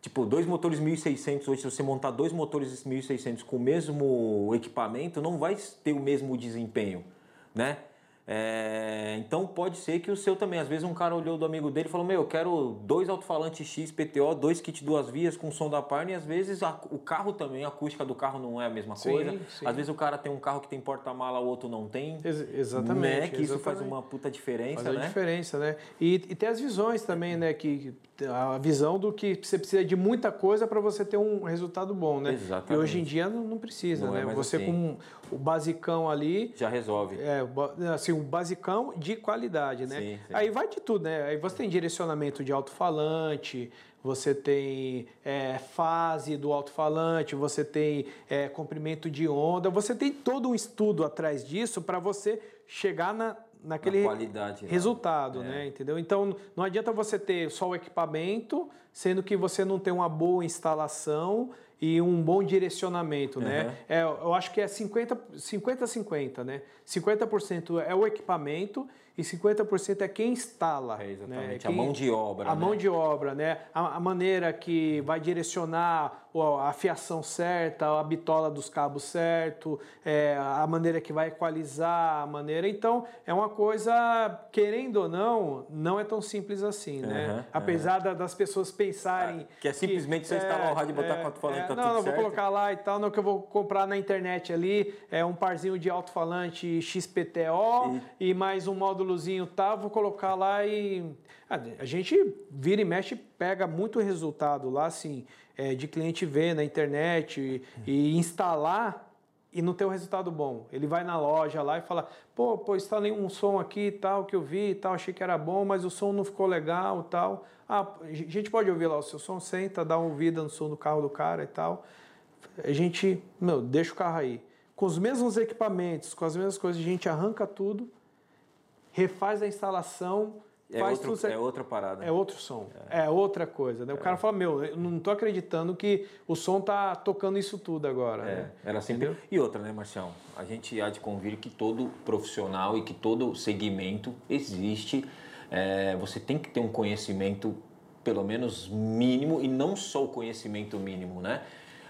Tipo, dois motores 1600 hoje, se você montar dois motores 1600 com o mesmo equipamento, não vai ter o mesmo desempenho, né? É, então pode ser que o seu também. Às vezes um cara olhou do amigo dele e falou: Meu, eu quero dois alto-falantes X PTO, dois kit duas vias com som da Parne. E às vezes a, o carro também, a acústica do carro não é a mesma sim, coisa. Sim. Às vezes o cara tem um carro que tem porta-mala, o outro não tem. Ex exatamente. Né? Que exatamente. isso faz uma puta diferença, faz né? diferença, né? E, e tem as visões também, né? Que, a visão do que você precisa de muita coisa para você ter um resultado bom, né? Exatamente. E hoje em dia não, não precisa, não né? É você assim. com o basicão ali já resolve. É, assim, um basicão de qualidade, né? Sim, sim. Aí vai de tudo, né? Aí você tem direcionamento de alto-falante, você tem é, fase do alto-falante, você tem é, comprimento de onda, você tem todo um estudo atrás disso para você chegar na, naquele qualidade, resultado, é. né? Entendeu? Então não adianta você ter só o equipamento, sendo que você não tem uma boa instalação e um bom direcionamento, uhum. né? É, eu acho que é 50 50 50, né? 50% é o equipamento e 50% é quem instala. É exatamente, né? quem, a mão de obra. A né? mão de obra, né? A, a, maneira que vai direcionar a fiação certa, a bitola dos cabos certo, é, a maneira que vai equalizar a maneira. Então, é uma coisa, querendo ou não, não é tão simples assim, né? Uhum, Apesar uhum. das pessoas pensarem... que é simplesmente que, você instalar é, o rádio e botar é, quatro falando é, tá Não, não, vou colocar lá e tal, não, que eu vou comprar na internet ali, é um parzinho de alto-falante XPTO e... e mais um módulozinho tal, vou colocar lá e... A gente vira e mexe, pega muito resultado lá, assim é, de cliente ver na internet e, e, instalar e não ter um resultado bom. Ele vai na loja lá e fala, pô, pô, instalei um som aqui e tal, que eu vi e tal, achei que era bom, mas o som não ficou legal e tal. Ah, a gente pode ouvir lá o seu som, senta, dá uma ouvida no som do carro do cara e tal. A gente, meu, deixa o carro aí. Com os mesmos equipamentos, com as mesmas coisas, a gente arranca tudo, refaz a instalação, é, outro, é outra parada. É outro som. É, é outra coisa. Né? O é. cara fala, meu, eu não tô acreditando que o som tá tocando isso tudo agora. É, né? era sempre. Entendeu? E outra, né, Marcião? A gente há de convir que todo profissional e que todo segmento existe. É, você tem que ter um conhecimento, pelo menos mínimo, e não só o conhecimento mínimo, né?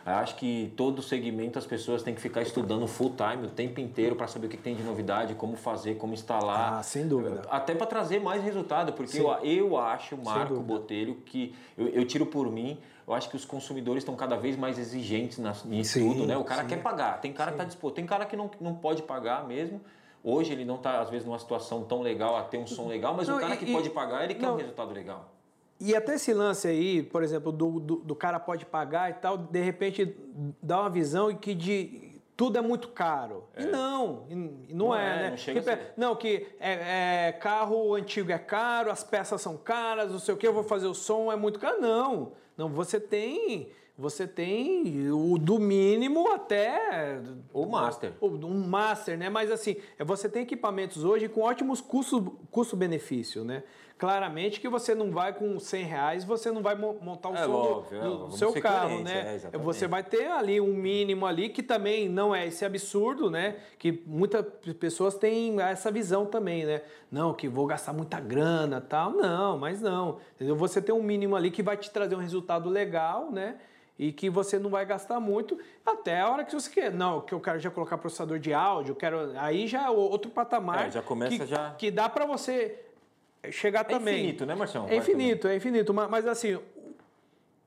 Acho que todo segmento as pessoas têm que ficar estudando full time o tempo inteiro para saber o que tem de novidade, como fazer, como instalar. Ah, sem dúvida. Até para trazer mais resultado, porque eu, eu acho, Marco Botelho, que eu, eu, tiro por mim, eu acho que os consumidores estão cada vez mais exigentes nisso tudo, né? O cara sim. quer pagar, tem cara sim. que está disposto, tem cara que não, não pode pagar mesmo. Hoje ele não está, às vezes, numa situação tão legal a ter um som legal, mas não, o cara e, que pode pagar, ele quer não, um resultado legal. E até esse lance aí, por exemplo, do, do, do, cara pode pagar e tal, de repente dá uma visão que de tudo é muito caro. É. E não, e não, não, é, é né? Não, que, ser... não que é, é, carro antigo é caro, as peças são caras, não sei o que, eu vou fazer o som, é muito caro. Não, não, você tem você tem o do mínimo até o master. Um master, né? Mas assim, você tem equipamentos hoje com ótimos custo-benefício, né? Claramente que você não vai com 100 reais, você não vai montar um é, som óbvio, do, do seu carro, né? É, você vai ter ali um mínimo ali que também não é esse absurdo, né? Que muitas pessoas têm essa visão também, né? Não, que vou gastar muita grana, tal. Não, mas não. Entendeu? Você tem um mínimo ali que vai te trazer um resultado legal, né? e que você não vai gastar muito até a hora que você quer. Não, que eu quero já colocar processador de áudio, quero aí já é outro patamar. É, já começa que, já que dá para você chegar é também. É infinito, né, Marcião? É infinito, é infinito, mas, mas assim,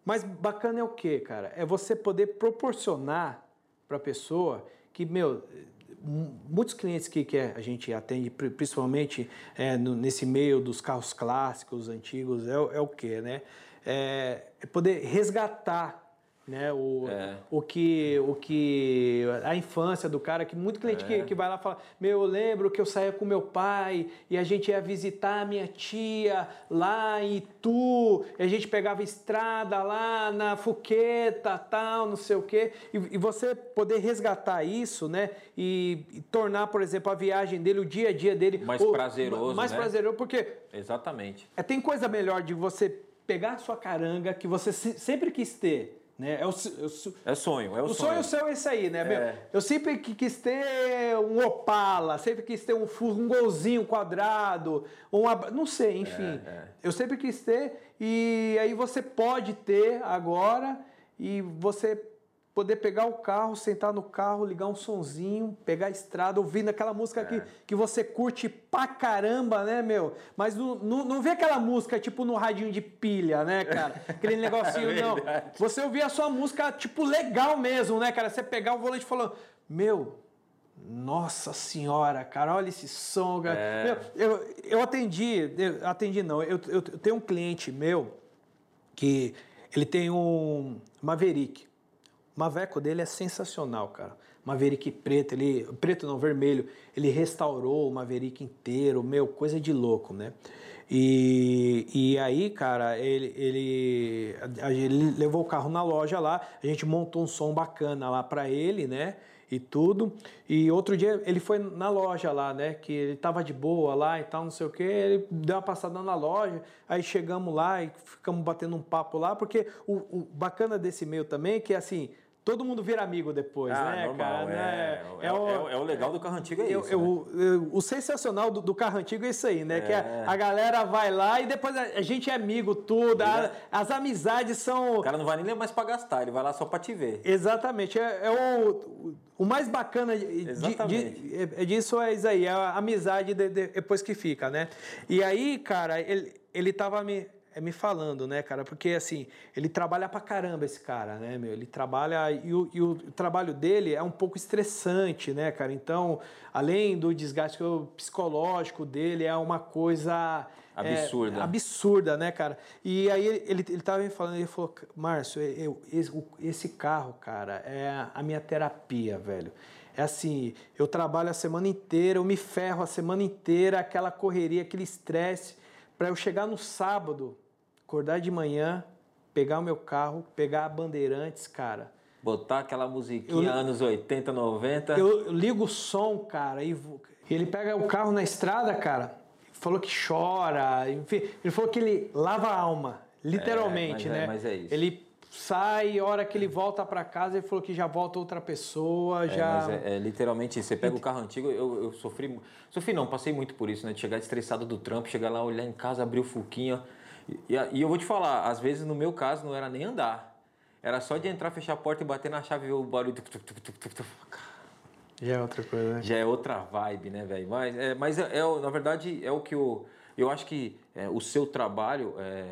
mais bacana é o que, cara? É você poder proporcionar para a pessoa que, meu, muitos clientes que, que a gente atende, principalmente é, no, nesse meio dos carros clássicos, antigos, é, é o que, né? É, é poder resgatar né? O, é. o, que, o que a infância do cara, que muito cliente é. que, que vai lá fala, meu, eu lembro que eu saía com meu pai e a gente ia visitar a minha tia lá em Itu, e a gente pegava estrada lá na Fuqueta, tal, não sei o quê, e, e você poder resgatar isso, né? E, e, tornar, por exemplo, a viagem dele, o dia a dia dele mais prazeroso, mais né? prazeroso, porque exatamente é, tem coisa melhor de você pegar a sua caranga que você sempre quis ter né? É, o, é, é sonho, é o, o sonho. sonho seu é isso aí, né? É. eu sempre quis ter um Opala, sempre quis ter um, um golzinho quadrado, um, não sei, enfim. É, é. Eu sempre quis ter e aí você pode ter agora e você poder pegar o carro, sentar no carro, ligar um sonzinho, pegar a estrada, ouvindo aquela música é. que, que você curte pra caramba, né, meu? Mas não, não, não vê aquela música tipo no radinho de pilha, né, cara? Aquele negocinho, é não. Você ouvir a sua música, tipo, legal mesmo, né, cara? Você pegar o volante falando, meu, nossa senhora, cara, olha esse som, cara. É. Eu, eu, eu, atendi, eu atendi não, eu, eu, eu tenho um cliente meu que ele tem um Maverick. O Maveco dele é sensacional, cara. Maverick preto, ele. Preto não, vermelho. Ele restaurou o Maverick inteiro, meu, coisa de louco, né? E, e aí, cara, ele, ele, ele levou o carro na loja lá, a gente montou um som bacana lá para ele, né? E tudo. E outro dia ele foi na loja lá, né? Que ele tava de boa lá e tal, não sei o que. Ele deu uma passada na loja, aí chegamos lá e ficamos batendo um papo lá, porque o, o bacana desse meio também é que assim todo mundo vira amigo depois, ah, né, normal, cara? É, né? é, é, o, é, o, legal do carro antigo é isso. né? o, o, sensacional do, do, carro antigo é isso aí, né? Que a, é. a, galera vai lá e depois a, a gente é amigo, tudo. A, as amizades são. O cara não vai nem mais para gastar, ele vai lá só para te ver. Exatamente. É, o, o mais bacana de, de, de, disso é isso aí, é a amizade de, depois que fica, né? E aí, cara, ele, ele tava me é me falando, né, cara? Porque assim, ele trabalha pra caramba esse cara, né, meu? Ele trabalha e o, e o trabalho dele é um pouco estressante, né, cara? Então, além do desgaste psicológico dele, é uma coisa absurda, é, absurda, né, cara? E aí ele, ele, ele tava me falando, ele falou, Márcio, eu, esse, esse carro, cara, é a minha terapia, velho. É assim, eu trabalho a semana inteira, eu me ferro a semana inteira, aquela correria, aquele estresse, para eu chegar no sábado acordar de manhã, pegar o meu carro, pegar a Bandeirantes, cara. Botar aquela musiquinha eu, anos 80, 90. Eu, ligo o som, cara, e ele pega o carro na estrada, cara, falou que chora, enfim, ele falou que ele lava a alma, literalmente, é, mas é, né? É, mas é isso. Ele sai, hora que ele volta para casa, ele falou que já volta outra pessoa, é, já... É, é, literalmente isso. Você pega o carro antigo, eu, eu sofri... Sofri não, passei muito por isso, né? De chegar estressado do trampo, chegar lá, olhar em casa, abrir o fuquinho, e, e, eu vou te falar, às vezes no meu caso não era nem andar. Era só de entrar, fechar a porta e bater na chave e ver o barulho. Já é outra coisa, né? Já é outra vibe, né, velho? Mas, é, mas é, é, na verdade, é o que eu. Eu acho que é, o seu trabalho, é,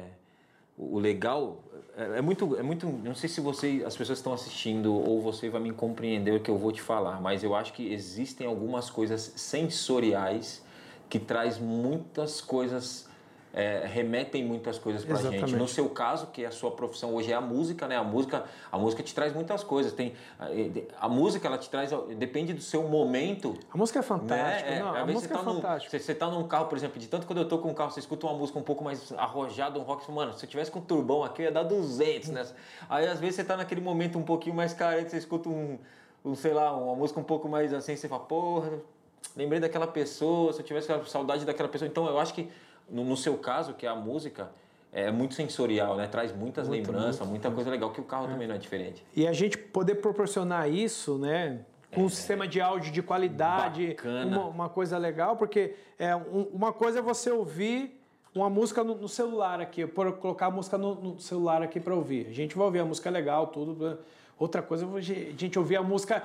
o legal, é, é, muito, é muito. Não sei se você, as pessoas estão assistindo ou você vai me compreender o que eu vou te falar, mas eu acho que existem algumas coisas sensoriais que traz muitas coisas é, remetem muitas coisas pra Exatamente. gente. No seu caso, que a sua profissão hoje é a música, né? A música, a música te traz muitas coisas. Tem a, a música, ela te traz, depende do seu momento. A música é fantástica. Né? É, Não, a música você é tá num- fantástica. Você, você tá num carro, por exemplo, de tanto quando eu tô com um carro, você escuta uma música um pouco mais arrojada, um rock, mano, se eu tivesse com um turbão aqui, eu ia dar 200, né? Aí às vezes você tá naquele momento um pouquinho mais carente, você escuta um, um, sei lá, uma música um pouco mais assim, você fala, porra, lembrei daquela pessoa, se eu tivesse saudade daquela pessoa. Então eu acho que no, no seu caso, que é a música, é muito sensorial, né? Traz muitas lembranças, muita coisa legal, que o carro também não é diferente. E a gente poder proporcionar isso, né? Com um sistema de áudio de qualidade, uma, uma coisa legal, porque é, um- uma coisa é você ouvir uma música no, no celular aqui, por colocar a música no, no celular aqui para ouvir. A gente vai ouvir a música legal, tudo. né? Outra coisa é a gente ouvir a música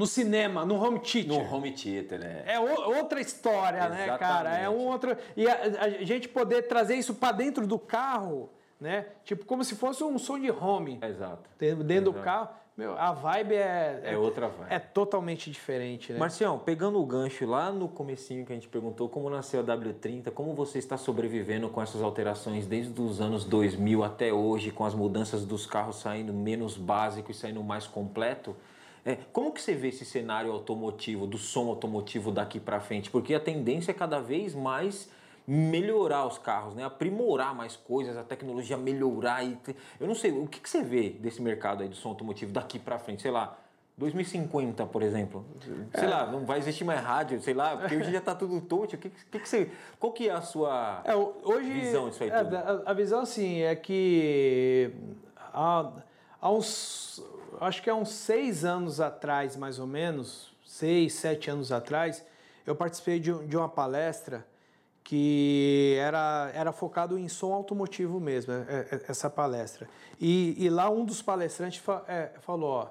no cinema, no home theater. No home theater, né? É o- outra história, né, cara? É um outro. E a, a gente poder trazer isso para dentro do carro, né? Tipo, como se fosse um som de home. Exato. Dentro dentro do Exato. carro, meu, a vibe é. É outra vibe. É totalmente diferente, né? Marcião, pegando o gancho lá no comecinho que a gente perguntou como nasceu a W30, como você está sobrevivendo com essas alterações desde os anos 2000 até hoje, com as mudanças dos carros saindo menos básico e saindo mais completo, é, como que você vê esse cenário automotivo, do som automotivo daqui para frente? Porque a tendência é cada vez mais melhorar os carros, né? aprimorar mais coisas, a tecnologia melhorar. E Eu não sei, o que, que você vê desse mercado aí do som automotivo daqui para frente? Sei lá, 2050, por exemplo. Sei lá, não vai existir mais rádio, sei lá, porque hoje já tá tudo touch. O que, que, que você, qual que é a sua É, hoje, visão disso aí é, a, a visão, assim, é que há, há uns, acho que há uns seis anos atrás, mais ou menos, seis, sete anos atrás, eu participei de, de uma palestra que era, era focado em som automotivo mesmo, é- é- essa palestra. E, e lá um dos palestrantes fa- é, falou, ó,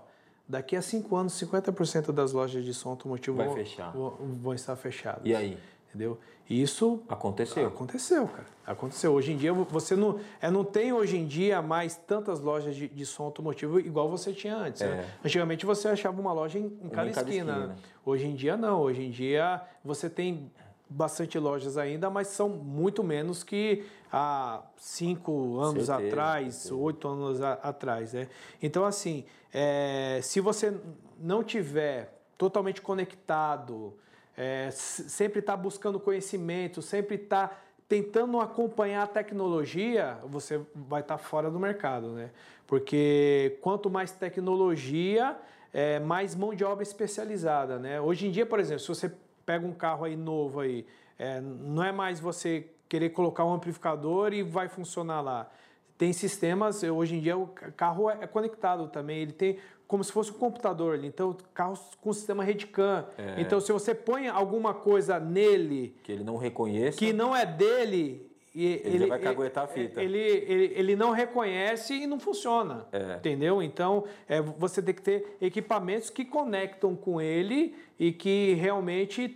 daqui a cinco anos, 50% das lojas de som automotivo vão, vão, vão estar fechadas. E aí? Entendeu? Isso Aconteceu. Aconteceu, cara. Aconteceu. Hoje em dia, você não, é, não tem hoje em dia mais tantas lojas de, de som automotivo igual você tinha antes. né? É. Antigamente você achava uma loja em, em cada, em cada esquina. esquina. né? Hoje em dia, não. Hoje em dia, você tem bastante lojas ainda, mas são muito menos que há cinco anos Certeza, atrás, certeza. oito anos a- atrás. Né? Então, assim, é, se você não tiver totalmente conectado, é, sempre está buscando conhecimento, sempre está tentando acompanhar a tecnologia, você vai estar fora do mercado, né? Porque quanto mais tecnologia, é, mais mão de obra especializada, né? Hoje em dia, por exemplo, se você pega um carro aí novo aí, é, não é mais você querer colocar um amplificador e vai funcionar lá. Tem sistemas, hoje em dia o ca- carro é é conectado também, ele tem como se fosse um computador ali, então carros com sistema Redcam. É. Então se você põe alguma coisa nele Que ele não reconheça. que não é dele, e- Ele já vai caguetar a fita. Ele, ele, ele não reconhece e não funciona. É. Entendeu? Então, é, você tem que ter equipamentos que conectam com ele e que realmente,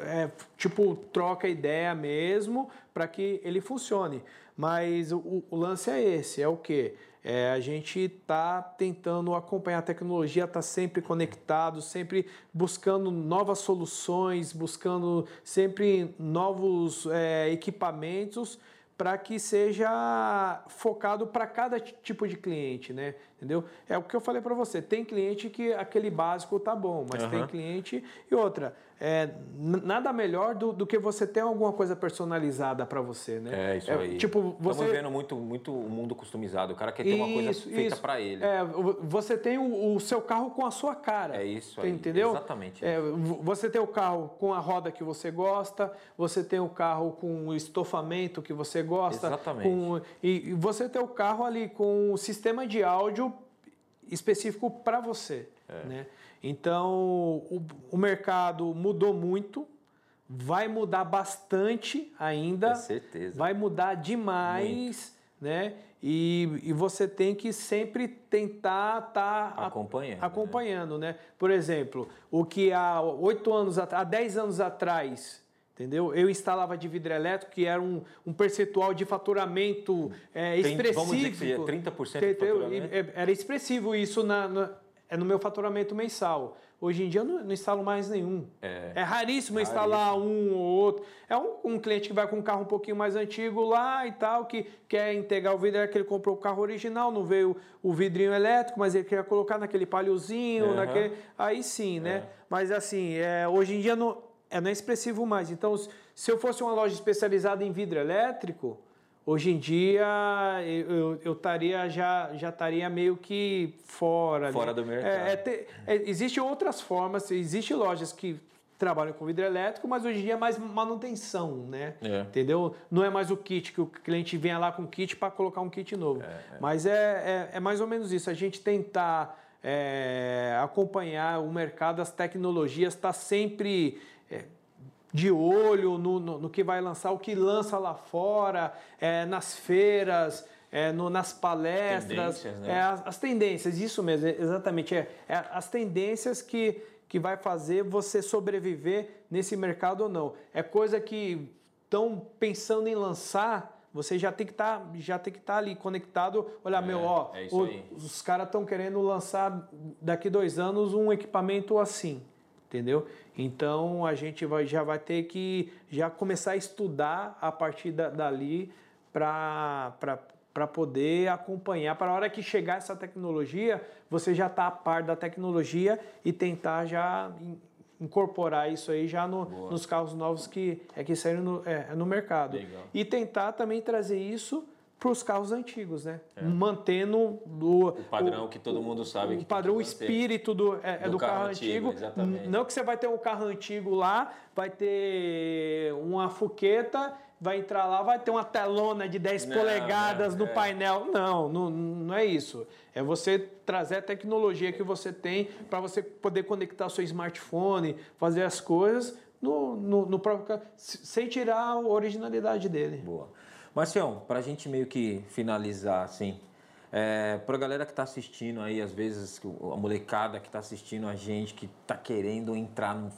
é, tipo, troca ideia mesmo para que ele funcione. Mas o, o lance é esse, é o quê? É, a gente está tentando acompanhar a tecnologia, está sempre conectado, sempre buscando novas soluções, buscando sempre novos é, equipamentos para que seja focado para cada ti- tipo de cliente, né? Entendeu? É o que eu falei para você. Tem cliente que aquele básico tá bom, mas tem Aham. cliente e outra. É, nada melhor do, do que você ter alguma coisa personalizada para você, né? É, isso aí. Tipo, você Estamos vendo muito, muito o mundo customizado. O cara quer ter uma coisa Isso, feita isso. para ele. É, vo- você tem o, o seu carro com a sua cara. É isso Tem- aí, Entendeu? exatamente É, vo- você tem o carro com a roda que você gosta, você tem o carro com o estofamento que você gosta. Exatamente. com- e, e você tem o carro ali com o sistema de áudio específico para você. É. Né? Então, o, o mercado mudou muito, vai mudar bastante ainda. Com certeza. Vai mudar demais, né? E, e você tem que sempre tentar estar Acompanhando, né? acompanhando, né? Por exemplo, o que há oito anos, há 10 anos atrás, entendeu? Eu instalava de vidro elétrico, que era um, um percentual de faturamento é, Tem- expressivo. vamos dizer que seja 30% de faturamento? É, Era expressivo isso na, na- é no meu faturamento mensal. Hoje em dia eu não, não instalo mais nenhum. É, é raríssimo instalar um ou outro. É um, um, cliente que vai com um carro um pouquinho mais antigo lá e tal, que quer integrar o vidro, é que ele comprou o carro original, não veio o vidrinho elétrico, mas ele quer colocar naquele palhozinho, uhum. naquele. Aí sim, né? É. Mas assim, é, hoje em dia não, é, não é expressivo mais. Então, se eu fosse uma loja especializada em vidro elétrico, hoje em dia eu, eu estaria já já estaria meio que fora fora do mercado é, é, te, é, existem outras formas existem lojas que trabalham com vidro elétrico mas hoje em dia é mais manutenção né é. entendeu não é mais o kit que o cliente vem lá com o kit para colocar um kit novo é, é. mas é, é, mais ou menos isso a gente tentar acompanhar o mercado as tecnologias está sempre de olho no, no, no, que vai lançar, o que lança lá fora, é, nas feiras, é, no, nas palestras, tendências, né? é, as, as, tendências, isso mesmo, exatamente, é, é, as tendências que, que vai fazer você sobreviver nesse mercado ou não. É coisa que estão pensando em lançar, você já tem que estar tá, já tem que estar tá ali conectado. Olha, é, meu, ó, é o, os caras estão querendo lançar daqui dois anos um equipamento assim entendeu? Então a gente vai, já vai ter que já começar a estudar a partir da, dali para poder acompanhar. Para a hora que chegar essa tecnologia, você já está a par da tecnologia e tentar já incorporar isso aí já no, nos carros novos que é que saíram no, é, no mercado. Legal. E tentar também trazer isso para os carros antigos, né? É. Mantendo do, o padrão o, que todo mundo sabe. O que padrão, o espírito do, é, é do, do carro, carro, antigo. Exatamente. Não que você vai ter um carro antigo lá, vai ter uma fuqueta, vai entrar lá, vai ter uma telona de 10 não, polegadas no é. painel. Não, não, não é isso. É você trazer a tecnologia que você tem para você poder conectar seu smartphone, fazer as coisas no, no, no próprio carro, sem tirar a originalidade dele. Boa. Marcião, para a gente meio que finalizar, assim, é, para a galera que está assistindo aí, às vezes, a molecada que está assistindo a gente, que está querendo entrar no.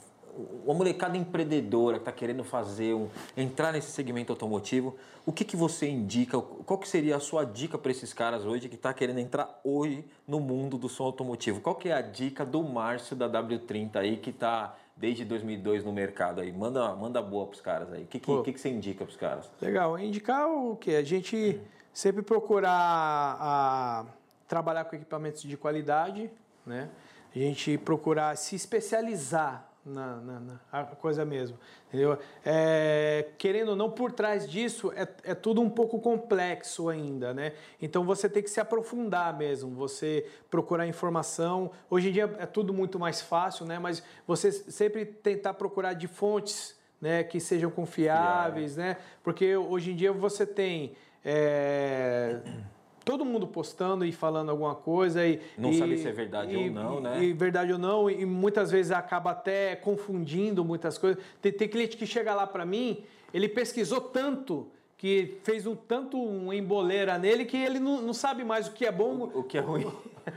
Uma molecada empreendedora que está querendo fazer um, entrar nesse segmento automotivo, o que, que você indica? Qual que seria a sua dica para esses caras hoje que está querendo entrar hoje no mundo do som automotivo? Qual que é a dica do Márcio da W30 aí que está desde 2002 no mercado aí? Manda, manda boa para os caras aí. O que, que, que, que, você indica para os caras? Legal. Indicar o que? A gente sempre procurar a, trabalhar com equipamentos de qualidade, né? A gente procurar se especializar na, na, na coisa mesmo. Entendeu? É, querendo ou não, por trás disso é, é tudo um pouco complexo ainda, né? Então você tem que se aprofundar mesmo, você procurar informação. Hoje em dia é tudo muito mais fácil, né? Mas você sempre tentar procurar de fontes né, que sejam confiáveis, né? Porque hoje em dia você tem. É, todo mundo postando e falando alguma coisa e não e, sabe se é verdade e, ou não, né? E verdade ou não e muitas vezes acaba até confundindo muitas coisas. Tem, tem cliente que chega lá para mim, ele pesquisou tanto que fez um tanto um emboleira nele que ele não, não sabe mais o que é bom, o, o que é ruim,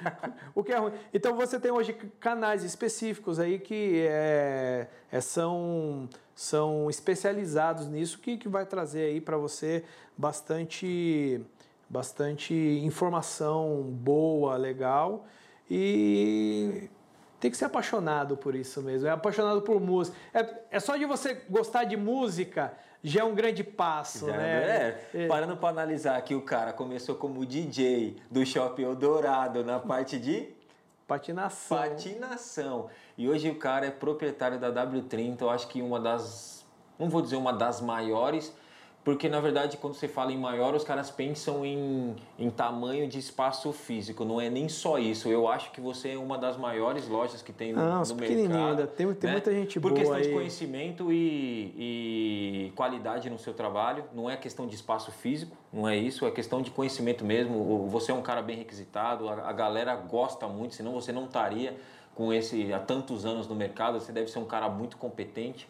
o que é ruim. Então você tem hoje canais específicos aí que é, é, são são especializados nisso que, que vai trazer aí para você bastante bastante informação boa, legal e tem que ser apaixonado por isso mesmo. É apaixonado por música. É, é só de você gostar de música já é um grande passo, já, né? É. é. Parando para analisar aqui, o cara começou como DJ do Shopping Eldorado na parte de patinação. Patinação. E hoje o cara é proprietário da W30, eu acho que uma das, não vou dizer uma das maiores, porque, na verdade, quando você fala em maior, os caras pensam em, em tamanho de espaço físico. Não é nem só isso. Eu acho que você é uma das maiores lojas que tem no, ah, no mercado. Tem, tem né? muita gente Por boa questão aí. de conhecimento e, e qualidade no seu trabalho. Não é questão de espaço físico, não é isso. É questão de conhecimento mesmo. Você é um cara bem requisitado, a, a galera gosta muito, senão você não estaria com esse há tantos anos no mercado. Você deve ser um cara muito competente.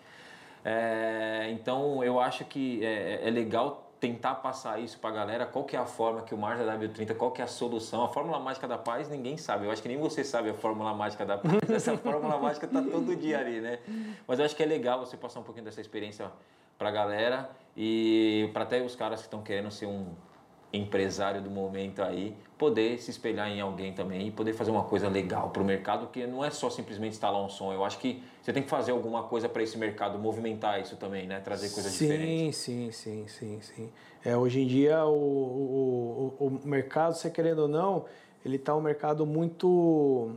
É, então eu acho que é, é, legal tentar passar isso para a galera, qual que é a forma que o Mars da W30, qual que é a solução, a fórmula mágica da paz ninguém sabe, eu acho que nem você sabe a fórmula mágica da paz, essa fórmula mágica está todo dia ali, né? Mas eu acho que é legal você passar um pouquinho dessa experiência para a galera e para até os caras que estão querendo ser um empresário do momento aí, poder se espelhar em alguém também e poder fazer uma coisa legal para o mercado, porque não é só simplesmente instalar um som. Eu acho que você tem que fazer alguma coisa para esse mercado, movimentar isso também, né? Trazer coisas sim, diferentes. Sim, sim, sim, sim. É, hoje em dia o, o, o, o mercado, você querendo ou não, ele está um mercado muito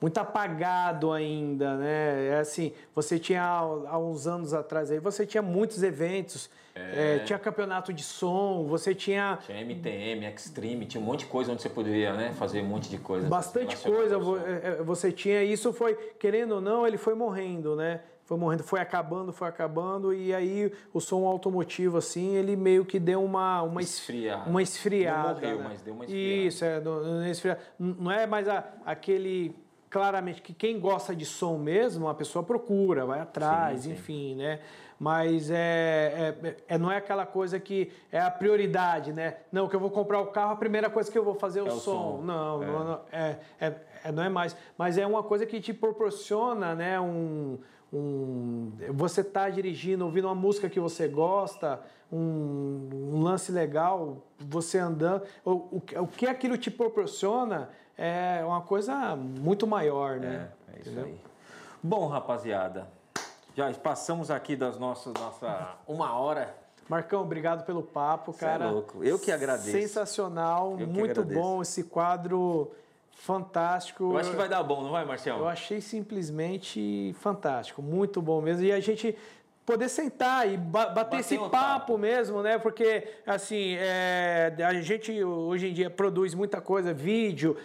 muito apagado ainda, né? É assim, você tinha há uns anos atrás aí, você tinha muitos eventos, é. É, tinha campeonato de som, você tinha tinha MTM, Extreme, tinha um monte de coisa onde você poderia, né, fazer um monte de coisa. Bastante coisa, é, é, você tinha isso foi querendo ou não, ele foi morrendo, né? Foi morrendo, foi acabando, foi acabando e aí o som automotivo assim, ele meio que deu uma uma esfriada. Uma esfriada. Não morreu, né? mas deu uma esfriada. Isso, é, não, não é mais a, aquele claramente que quem gosta de som mesmo, a pessoa procura, vai atrás, sim, sim. enfim, né? Mas é, é, é, não é aquela coisa que é a prioridade, né? Não, que eu vou comprar o carro, a primeira coisa que eu vou fazer é o, é o som. som. Não, é. não, é, é, é, não é mais. Mas é uma coisa que te proporciona, né? Um, um, você está dirigindo, ouvindo uma música que você gosta, um, um lance legal, você andando, o, o, o que aquilo te proporciona é uma coisa muito maior, né? É, é isso Entendeu? aí. Bom, rapaziada, já passamos aqui das nossas nossa uma hora. Marcão, obrigado pelo papo, Cê é cara. É louco. Eu que agradeço. Sensacional, Eu muito bom esse quadro fantástico. Eu acho que vai dar bom, não vai, Marcelo? Eu achei simplesmente fantástico, muito bom mesmo. E a gente poder sentar e bater, bater esse papo, papo, mesmo, né? Porque, assim, é, a gente hoje em dia produz muita coisa, vídeo,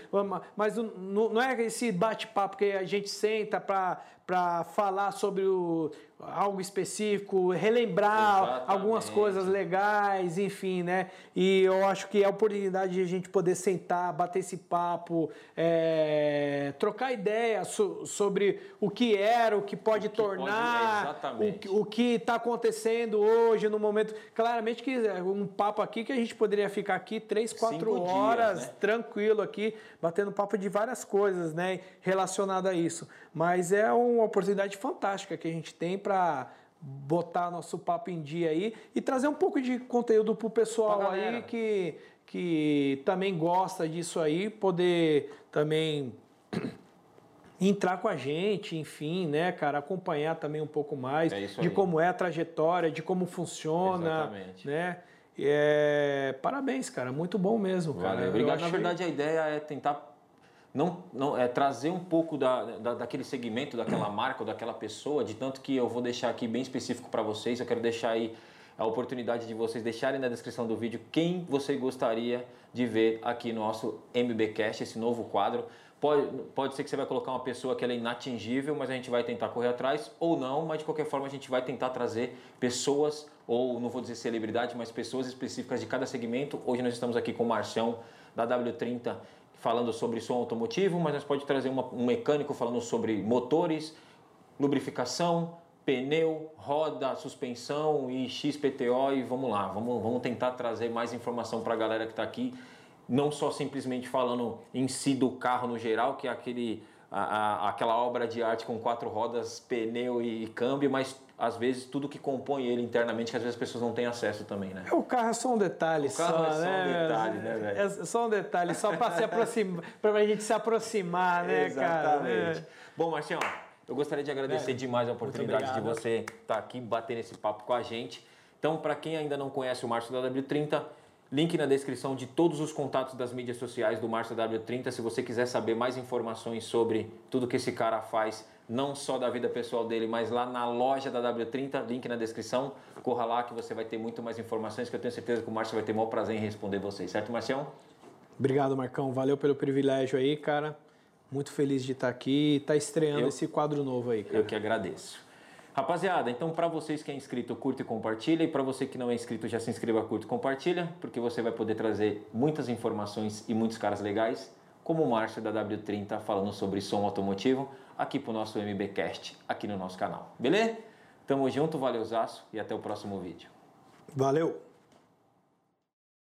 mas não, não é esse bate-papo que a gente senta para falar sobre o, algo específico, relembrar Exatamente. algumas coisas legais, enfim, né? E eu acho que é a oportunidade de a gente poder sentar, bater esse papo, é, trocar ideia so, sobre o que era, o que pode o que tornar, pode, o, o que está acontecendo hoje, no momento. Claramente que é um papo aqui que a gente poderia ficar aqui três, quatro horas, dias, né? tranquilo aqui, batendo papo de várias coisas, né? Relacionado a isso. Mas é uma oportunidade fantástica que a gente tem para botar nosso papo em dia aí e trazer um pouco de conteúdo para o pessoal aí que, que também gosta disso aí, poder também entrar com a gente, enfim, né, cara, acompanhar também um pouco mais é de aí. como é a trajetória, de como funciona, Exatamente. né? É, parabéns, cara, muito bom mesmo, cara. Valeu, obrigado. Na verdade, a ideia é tentar não, não é trazer um pouco da, da, daquele segmento, daquela marca ou daquela pessoa, de tanto que eu vou deixar aqui bem específico para vocês. Eu quero deixar aí a oportunidade de vocês deixarem na descrição do vídeo quem você gostaria de ver aqui no nosso MBcast, esse novo quadro. Pode, pode ser que você vai colocar uma pessoa que é inatingível, mas a gente vai tentar correr atrás, ou não, mas de qualquer forma a gente vai tentar trazer pessoas, ou não vou dizer celebridade, mas pessoas específicas de cada segmento. Hoje nós estamos aqui com o Marcião, da W30 falando sobre som automotivo, mas nós pode trazer uma, um mecânico falando sobre motores, lubrificação, pneu, roda, suspensão e XPTO e vamos lá, vamos, vamos tentar trazer mais informação para a galera que está aqui, não só simplesmente falando em si do carro no geral, que é aquele, a, a, aquela obra de arte com quatro rodas, pneu e câmbio, mas às vezes tudo que compõe ele internamente que às vezes as pessoas não têm acesso também, né? O carro é só um detalhe, só, é só né? um detalhe, né, velho? É só um detalhe, só para se aproximar, para a gente se aproximar, né, Exatamente. cara? É. Bom, Marcião, eu gostaria de agradecer é, demais a oportunidade de você estar tá aqui batendo esse papo com a gente. Então, para quem ainda não conhece o Márcio da W30, link na descrição de todos os contatos das mídias sociais do Márcio da W30. Se você quiser saber mais informações sobre tudo que esse cara faz, não só da vida pessoal dele, mas lá na loja da W30, link na descrição. Corra lá que você vai ter muito mais informações, que eu tenho certeza que o Márcio vai ter o maior prazer em responder vocês, certo, Marcião? Obrigado, Marcão. Valeu pelo privilégio aí, cara. Muito feliz de estar aqui e estar tá estreando eu, esse quadro novo aí, cara. Eu que agradeço. Rapaziada, então para vocês que é inscrito, curta e compartilha. E para você que não é inscrito, já se inscreva, curta e compartilha, porque você vai poder trazer muitas informações e muitos caras legais, como o Márcio da W30 falando sobre som automotivo aqui para o nosso MBcast, aqui no nosso canal. Beleza? Tamo junto, valeu, e até o próximo vídeo. Valeu!